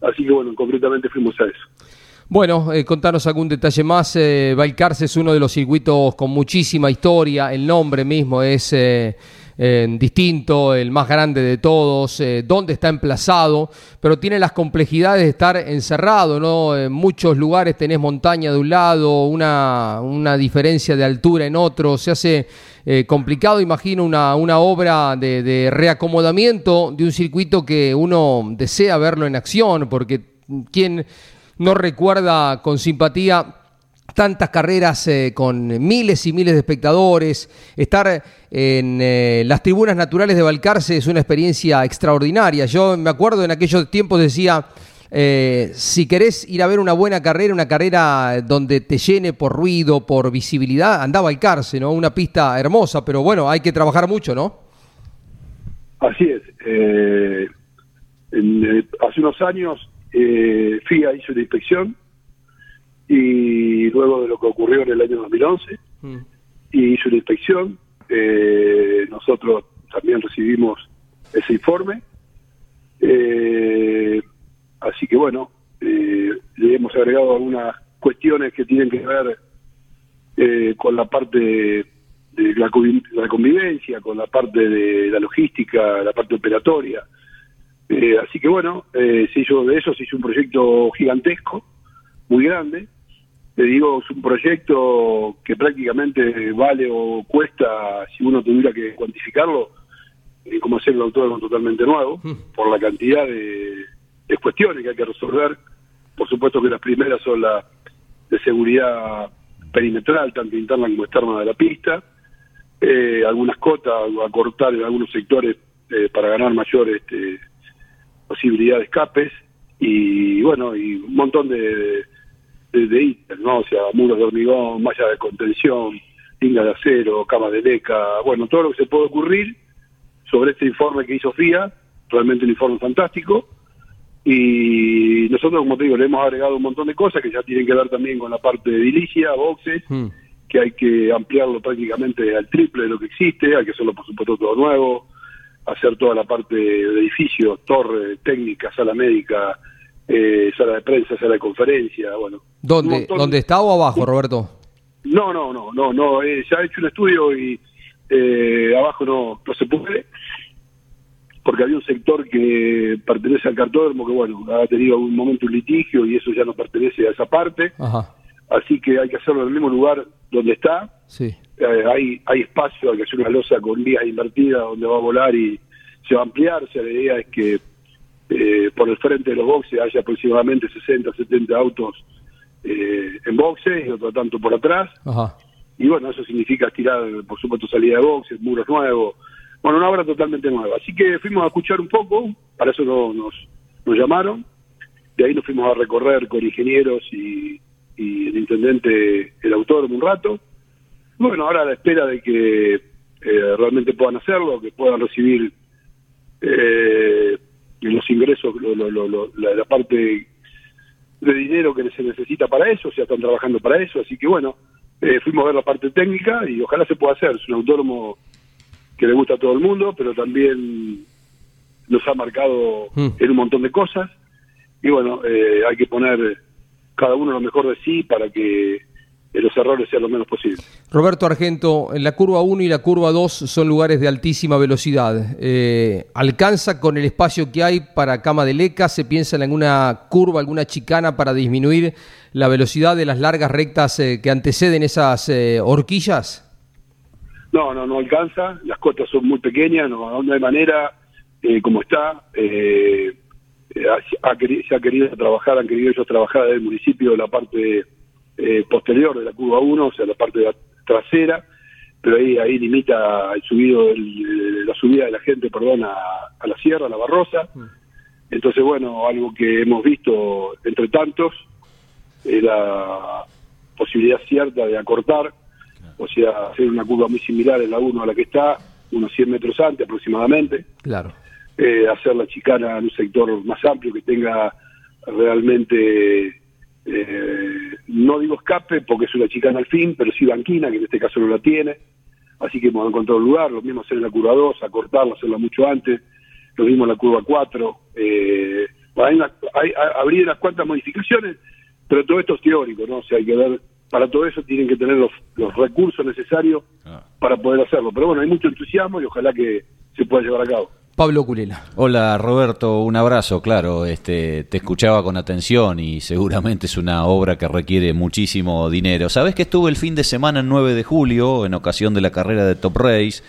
Así que bueno, concretamente fuimos a eso. Bueno, eh, contanos algún detalle más. Eh, Balcarce es uno de los circuitos con muchísima historia. El nombre mismo es eh, distinto, el más grande de todos. eh, dónde está emplazado, pero tiene las complejidades de estar encerrado, ¿no? En muchos lugares tenés montaña de un lado, una, una diferencia de altura en otro. Se hace eh, complicado, imagino, una, una obra de, de reacomodamiento de un circuito que uno desea verlo en acción, porque quien no recuerda con simpatía tantas carreras eh, con miles y miles de espectadores. Estar en eh, las tribunas naturales de Balcarce es una experiencia extraordinaria. Yo me acuerdo en aquellos tiempos decía, eh, si querés ir a ver una buena carrera, una carrera donde te llene por ruido, por visibilidad, anda a Balcarce, ¿no? Una pista hermosa, pero bueno, hay que trabajar mucho, ¿no? Así es. eh, en, hace unos años FIA hizo una inspección y luego de lo que ocurrió en el año 2011 y hizo una inspección. eh, nosotros también recibimos ese informe. Eh, así que bueno, eh, le hemos agregado algunas cuestiones que tienen que ver eh, con la parte de, la convivencia, con la parte de la logística, la parte operatoria. Eh, así que bueno, eh, se hizo de eso, se hizo un proyecto gigantesco, muy grande. Te digo, es un proyecto que prácticamente vale o cuesta, si uno tuviera que cuantificarlo, eh, como hacer un autódromo totalmente nuevo, por la cantidad de, de cuestiones que hay que resolver. Por supuesto que las primeras son las de seguridad perimetral, tanto interna como externa de la pista, eh, algunas cotas a cortar en algunos sectores eh, para ganar mayor este, posibilidad de escapes. Y bueno, y un montón de, de, de ítems, ¿no? O sea, muros de hormigón, malla de contención, tinga de acero, camas de leca, bueno, todo lo que se puede ocurrir sobre este informe que hizo FIA, realmente un informe fantástico, y nosotros, como te digo, le hemos agregado un montón de cosas que ya tienen que ver también con la parte de edilicia, boxes, Mm. que hay que ampliarlo prácticamente al triple de lo que existe, hay que hacerlo por supuesto todo nuevo, hacer toda la parte de edificios, torre, técnica, sala médica, eh, sala de prensa, sala de conferencia, bueno. ¿Dónde, ¿Dónde está o abajo, Roberto? No, no, no, no, no, eh, ya he hecho un estudio y eh, abajo no, no se puede, porque había un sector que pertenece al cartódromo que, bueno, ha tenido un momento un litigio y eso ya no pertenece a esa parte, Ajá, así que hay que hacerlo en el mismo lugar donde está, sí. eh, hay, hay espacio, hay que hacer una losa con vías invertidas donde va a volar y se va a ampliar. O sea, la idea es que eh, por el frente de los boxes haya aproximadamente 60, 70 autos eh, en boxes y otro tanto por atrás. Ajá. Y bueno, eso significa tirar, por supuesto, salida de boxes, muros nuevos. Bueno, una obra totalmente nueva. Así que fuimos a escuchar un poco, para eso no- nos, nos llamaron. De ahí nos fuimos a recorrer con ingenieros y, y el intendente, el autódromo un rato. Bueno, ahora a la espera de que eh, realmente puedan hacerlo, que puedan recibir eh, los ingresos, lo- lo- lo- lo- la, la parte de dinero que se necesita para eso, ya están trabajando para eso, así que bueno, eh, fuimos a ver la parte técnica y ojalá se pueda hacer. Es un autónomo que le gusta a todo el mundo, pero también nos ha marcado Mm. en un montón de cosas y bueno, eh, hay que poner cada uno lo mejor de sí para que los errores sean lo menos posible. Roberto Argento, en la curva 1 y la curva 2 son lugares de altísima velocidad. Eh, ¿Alcanza con el espacio que hay para cama de leca? ¿Se piensa en alguna curva, alguna chicana para disminuir la velocidad de las largas rectas eh, que anteceden esas eh, horquillas? No, no, no alcanza, las cotas son muy pequeñas, no, no hay manera, como está, se ha querido trabajar, han querido ellos trabajar desde el municipio la parte eh, posterior de la curva 1, o sea, la parte de la trasera, pero ahí ahí limita el subido el- la subida de la gente, perdón, a, a la sierra, a la Barrosa. Entonces, bueno, algo que hemos visto entre tantos es la posibilidad cierta de acortar, o sea, hacer una curva muy similar en la 1 a la que está, unos 100 metros antes aproximadamente, Claro. eh, hacer la chicana en un sector más amplio que tenga realmente, eh, no digo escape porque es una chicana al fin, pero sí banquina, que en este caso no la tiene, así que hemos encontrado un lugar, lo mismo hacer en la curva 2, acortarla, hacerla mucho antes, lo mismo en la curva 4, eh, hay, una- hay, hay- habría unas cuantas modificaciones, pero todo esto es teórico, ¿no? O sea, hay que ver, para todo eso tienen que tener los, los recursos necesarios para poder hacerlo, pero bueno, hay mucho entusiasmo y ojalá que se pueda llevar a cabo. Pablo Culela. Hola Roberto, un abrazo, claro, este, te escuchaba con atención y seguramente es una obra que requiere muchísimo dinero. Sabes que estuve el fin de semana el 9 de julio en ocasión de la carrera de Top Race.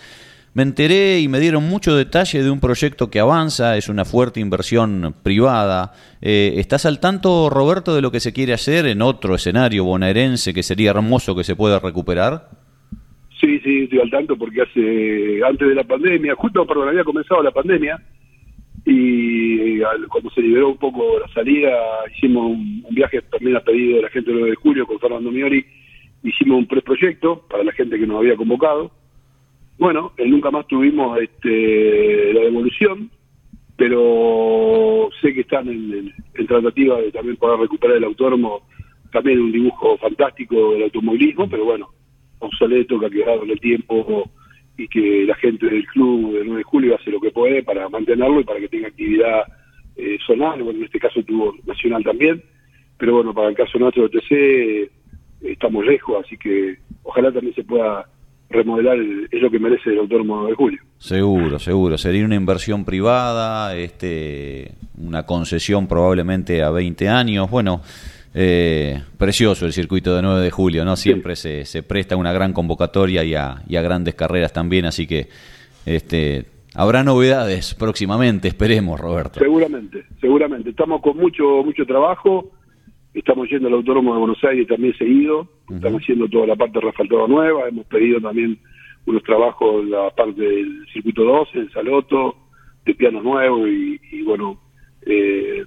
Me enteré y me dieron mucho detalle de un proyecto que avanza, es una fuerte inversión privada. Eh, ¿Estás al tanto, Roberto, de lo que se quiere hacer en otro escenario bonaerense que sería hermoso que se pueda recuperar? Sí, sí, estoy al tanto porque hace antes de la pandemia, justo, perdón, había comenzado la pandemia y al- cuando se liberó un poco la salida, hicimos un, un viaje también a pedido de la gente del 9 de julio con Fernando Miori, hicimos un preproyecto para la gente que nos había convocado. Bueno, eh, nunca más tuvimos este, la devolución, pero sé que están en, en- en tratativa de también poder recuperar el autónomo, también un dibujo fantástico del automovilismo, pero bueno, obsoleto, que ha quedado en el tiempo y que la gente del club del 9 de julio hace lo que puede para mantenerlo y para que tenga actividad eh, zonal, bueno, en este caso tuvo nacional también, pero bueno, para el caso nuestro de TC eh, estamos lejos, así que ojalá también se pueda remodelar, el- lo que merece el autónomo de julio. Seguro, seguro. Sería una inversión privada, este, una concesión probablemente a 20 años. Bueno, eh, precioso el circuito de 9 de julio, ¿no? Siempre se, se presta una gran convocatoria y a, y a grandes carreras también, así que este, habrá novedades próximamente, esperemos, Roberto. Seguramente, seguramente. Estamos con mucho mucho trabajo Estamos yendo al Autódromo de Buenos Aires también seguido, estamos haciendo toda la parte refaltada nueva, hemos pedido también unos trabajos en la parte del circuito 12, en Saloto, de piano nuevo y, y bueno, eh,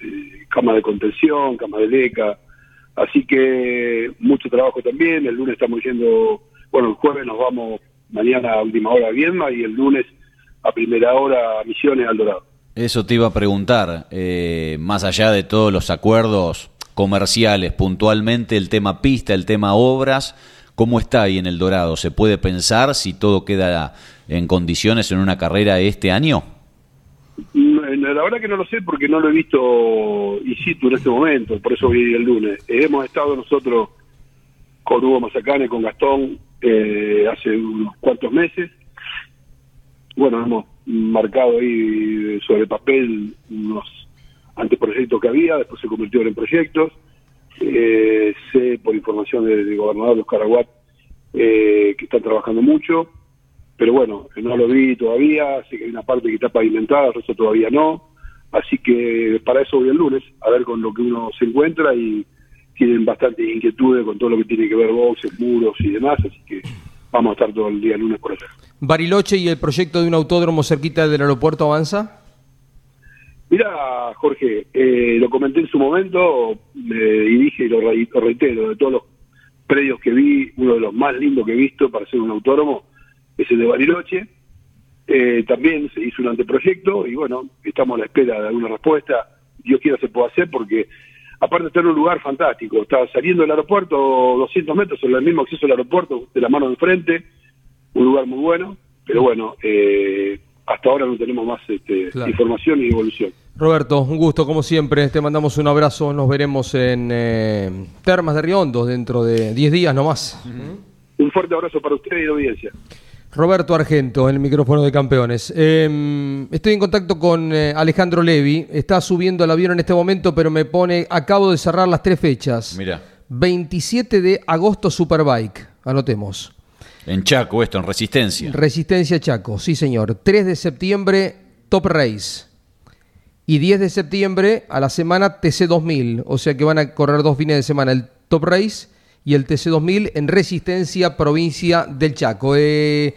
eh, cama de contención, cama de leca, así que mucho trabajo también, el lunes estamos yendo, bueno, el jueves nos vamos mañana a última hora a Viedma y el lunes a primera hora a Misiones al Dorado. Eso te iba a preguntar, eh, más allá de todos los acuerdos comerciales, puntualmente el tema pista, el tema obras, ¿cómo está ahí en El Dorado? ¿Se puede pensar si todo queda en condiciones en una carrera este año? La verdad que no lo sé porque no lo he visto in situ en este momento, por eso voy el lunes. Eh, hemos estado nosotros con Hugo Mazacane, con Gastón, eh, hace unos cuantos meses. Bueno, hemos marcado ahí sobre papel unos anteproyectos que había, después se convirtieron en proyectos. Eh, sé por información del, del gobernador de Caraguat eh, que están trabajando mucho, pero bueno, no lo vi todavía, sé que hay una parte que está pavimentada, el resto todavía no, así que para eso voy el lunes, a ver con lo que uno se encuentra y tienen bastantes inquietudes con todo lo que tiene que ver boxes, muros y demás, así que vamos a estar todo el día lunes por allá. Bariloche y el proyecto de un autódromo cerquita del aeropuerto avanza. Mira, Jorge, eh, lo comenté en su momento eh, y dije y lo reitero, de todos los predios que vi, uno de los más lindos que he visto para ser un autódromo es el de Bariloche. Eh, también se hizo un anteproyecto y bueno, estamos a la espera de alguna respuesta. Dios quiera se pueda hacer porque aparte está en un lugar fantástico, está saliendo del aeropuerto 200 metros sobre el mismo acceso al aeropuerto, de la mano de enfrente, un lugar muy bueno, pero bueno, eh, hasta ahora no tenemos más este, Claro. información y evolución. Roberto, un gusto como siempre, te mandamos un abrazo, nos veremos en eh, Termas de Riondos dentro de 10 días nomás. Un fuerte abrazo para usted y la audiencia. Roberto Argento, en el micrófono de campeones. Eh, estoy en contacto con eh, Alejandro Levi, está subiendo al avión en este momento, pero me pone, acabo de cerrar las tres fechas. Mira, 27 de agosto Superbike, anotemos. en Chaco esto, en Resistencia. Resistencia Chaco, sí señor. 3 de septiembre Top Race. Y 10 de septiembre a la semana TC2000. O sea que van a correr dos fines de semana, el Top Race y el TC2000 en Resistencia, provincia del Chaco. Eh,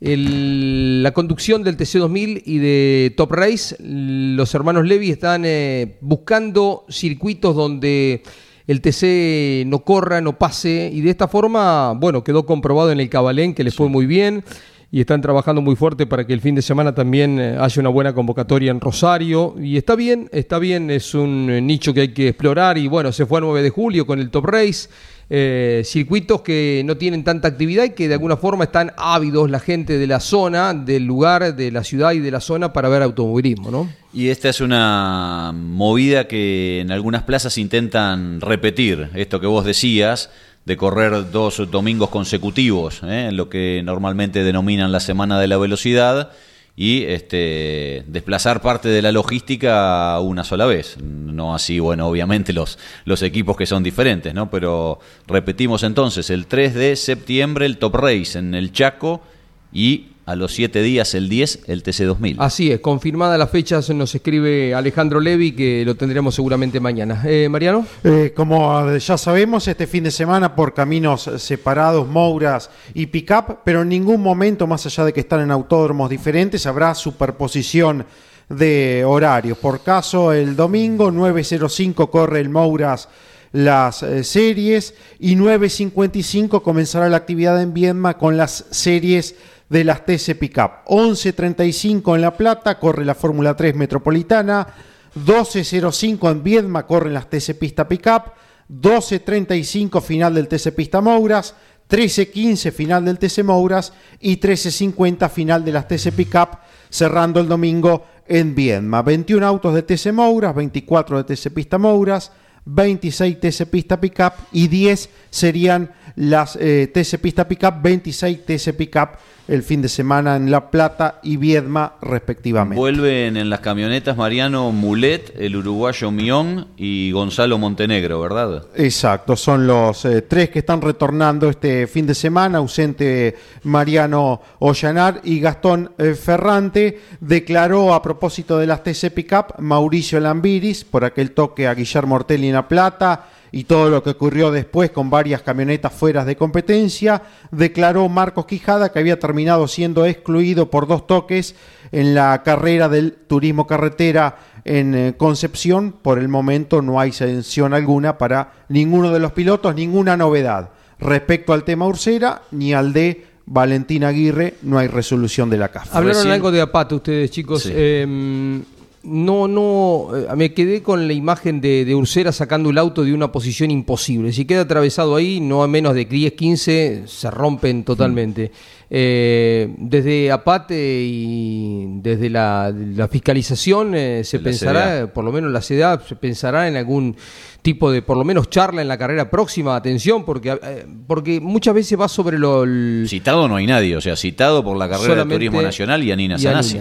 el- la conducción del TC2000 y de Top Race, los hermanos Levi están eh, buscando circuitos donde el TC no corra, no pase, y de esta forma, bueno, quedó comprobado en el Cabalén que les fue muy bien y están trabajando muy fuerte para que el fin de semana también eh, haya una buena convocatoria en Rosario. Y está bien, está bien, es un nicho que hay que explorar y bueno, se fue a 9 de julio con el Top Race. Eh, circuitos que no tienen tanta actividad y que de alguna forma están ávidos la gente de la zona, del lugar, de la ciudad y de la zona para ver automovilismo, ¿no? Y esta es una movida que en algunas plazas intentan repetir, esto que vos decías, de correr dos domingos consecutivos, ¿eh? lo que normalmente denominan la Semana de la Velocidad, y este, desplazar parte de la logística una sola vez. No así, bueno, obviamente los, los equipos que son diferentes, ¿no? Pero repetimos entonces, el 3 de septiembre el Top Race en el Chaco y a los 7 días, el 10, el TC2000. Así es, confirmada la fecha, se nos escribe Alejandro Levi, que lo tendremos seguramente mañana. Eh, Mariano. Eh, como ya sabemos, este fin de semana por caminos separados, Mouras y Pickup, pero en ningún momento, más allá de que están en autódromos diferentes, habrá superposición de horarios. Por caso, el domingo 9.05 corre el Mouras las eh, series y 9.55 comenzará la actividad en Viedma con las series de las TC Pickup. 11.35 en La Plata corre la Fórmula 3 Metropolitana. 12.05 en Viedma corren las TC Pista Pickup. 12.35 final del TC Pista Mouras. 13.15 final del TC Mouras y 13.50 final de las TC Pickup, cerrando el domingo en Viedma. 21 autos de TC Mouras, 24 de TC Pista Mouras, 26 TC Pista Pickup y 10 serían las eh, TC Pista Pickup, 26 TC Pickup el fin de semana en La Plata y Viedma respectivamente. Vuelven en las camionetas Mariano Mulet, el uruguayo Mión y Gonzalo Montenegro, ¿verdad? Exacto, son los eh, tres que están retornando este fin de semana, ausente Mariano Ollanar y Gastón eh, Ferrante. Declaró a propósito de las TC Pickup Mauricio Lambiris por aquel toque a Guillermo Ortelli en La Plata y todo lo que ocurrió después con varias camionetas fuera de competencia, declaró Marcos Quijada que había terminado siendo excluido por dos toques en la carrera del turismo carretera en eh, Concepción. Por el momento no hay sanción alguna para ninguno de los pilotos, ninguna novedad. Respecto al tema Ursera, ni al de Valentín Aguirre, no hay resolución de la CAF. Hablaron Recién- algo de Apato ustedes, chicos. Sí. Eh, no, no, eh, me quedé con la imagen de, de Ursera sacando el auto de una posición imposible. Si queda atravesado ahí, no a menos de 10, 15, se rompen totalmente. Eh, desde Apate y desde la, la fiscalización eh, se La pensará, CDA. por lo menos la CDA, se pensará en algún tipo de, por lo menos, charla en la carrera próxima. Atención, porque, eh, porque muchas veces va sobre lo... el- Citado no hay nadie, o sea, citado por la carrera de Turismo Nacional y Anina Sanasi.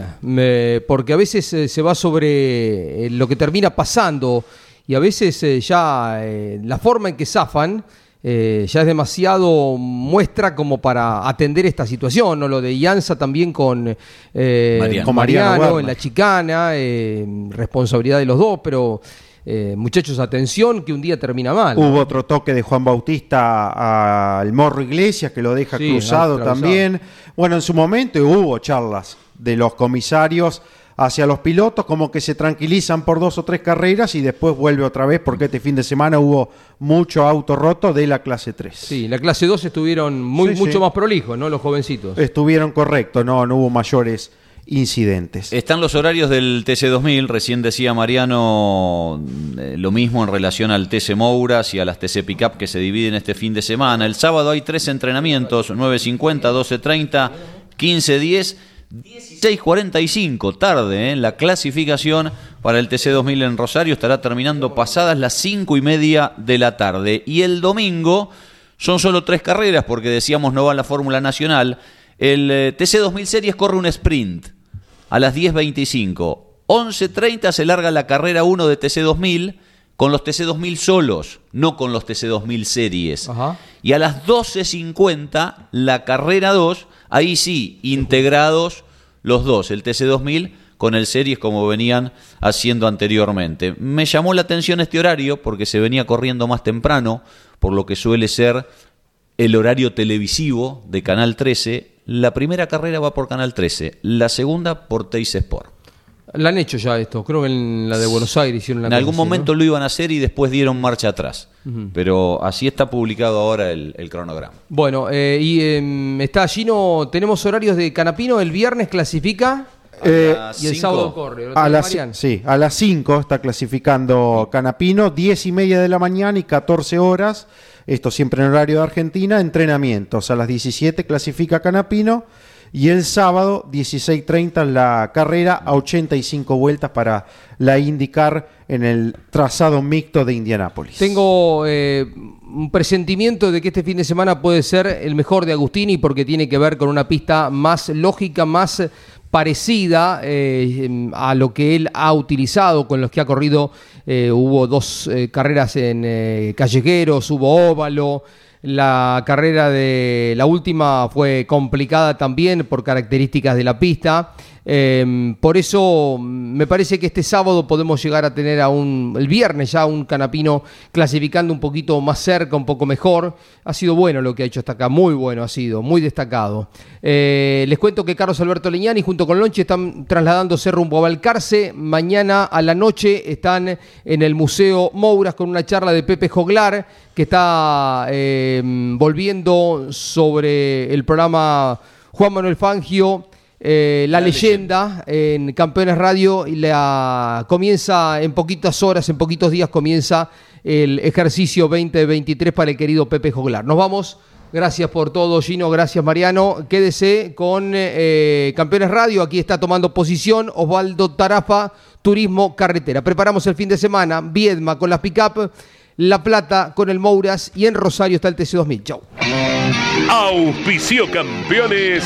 Porque a veces se va sobre lo que termina pasando y a veces ya la forma en que zafan eh, ya es demasiado muestra como para atender esta situación, ¿no? Lo de Ianza también con, eh, Mariano. con Con Mariano Mariano Werner. en la chicana, eh, responsabilidad de los dos, pero eh, muchachos, atención que un día termina mal. Hubo otro toque de Juan Bautista al Morro Iglesias que lo deja Sí, cruzado también. Bueno, en su momento hubo charlas de los comisarios hacia los pilotos, como que se tranquilizan por dos o tres carreras y después vuelve otra vez porque este fin de semana hubo mucho auto roto de la clase 3. Sí, la clase 2 estuvieron muy, Sí, mucho sí. más prolijos, ¿no? Los jovencitos. Estuvieron correctos, no, no hubo mayores incidentes. Están los horarios del TC2000, recién decía Mariano eh, lo mismo en relación al TC Mouras y a las TC Pickup que se dividen este fin de semana. El sábado hay tres entrenamientos, 9.50, 12.30, 15.10, 16.45, tarde, ¿eh? la clasificación para el TC2000 en Rosario estará terminando pasadas las 5 y media de la tarde. Y el domingo son solo tres carreras porque decíamos no va la Fórmula Nacional. El eh, TC2000 Series corre un sprint a las 10.25. 11.30 se larga la carrera 1 de TC2000 con los TC2000 solos, no con los TC2000 series. Ajá. Y a las 12.50 la carrera 2, ahí sí, integrados los dos, el TC2000 con el series como venían haciendo anteriormente. Me llamó la atención este horario porque se venía corriendo más temprano, por lo que suele ser el horario televisivo de Canal 13. La primera carrera va por Canal 13, la segunda por Teis Sport. La han hecho ya esto, creo que en la de Buenos Aires hicieron la En algún momento ¿no? lo iban a hacer y después dieron marcha atrás. Pero así está publicado ahora el, el cronograma. Bueno, eh, y em, está Gino, tenemos horarios de Canapino, el viernes clasifica Eh, las y el cinco. sábado corre. ¿lo A las, sí, a las 5 está clasificando Canapino, 10 y media de la mañana y 14 horas, esto siempre en horario de Argentina, entrenamientos. A las 17 clasifica Canapino y el sábado 16.30 la carrera a 85 vueltas para la indicar en el trazado mixto de Indianápolis. Tengo eh, un presentimiento de que este fin de semana puede ser el mejor de Agustini porque tiene que ver con una pista más lógica, más parecida eh, a lo que él ha utilizado, con los que ha corrido. eh, hubo dos carreras en callejeros, hubo óvalo. La carrera de la última fue complicada también por características de la pista. Eh, por eso mm, me parece que este sábado podemos llegar a tener a un, el viernes ya un canapino clasificando un poquito más cerca, un poco mejor. Ha sido bueno lo que ha hecho hasta acá, muy bueno ha sido, muy destacado. Eh, les cuento que Carlos Alberto Leñani junto con Lonche están trasladándose rumbo a Balcarce. Mañana a la noche están en el Museo Mouras con una charla de Pepe Joglar que está eh, volviendo sobre el programa Juan Manuel Fangio. Eh, la, leyenda, en Campeones Radio y la comienza en poquitas horas, en poquitos días comienza el ejercicio 2023 para el querido Pepe Joglar. Nos vamos. Gracias por todo, Gino. Gracias, Mariano. Quédese con eh, Campeones Radio. Aquí está tomando posición Osvaldo Tarafa, Turismo Carretera. Preparamos el fin de semana. Viedma con las pick-up. La Plata con el Mouras. Y en Rosario está el TC2000. Chau. Auspicio campeones.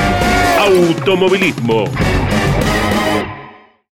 automovilismo.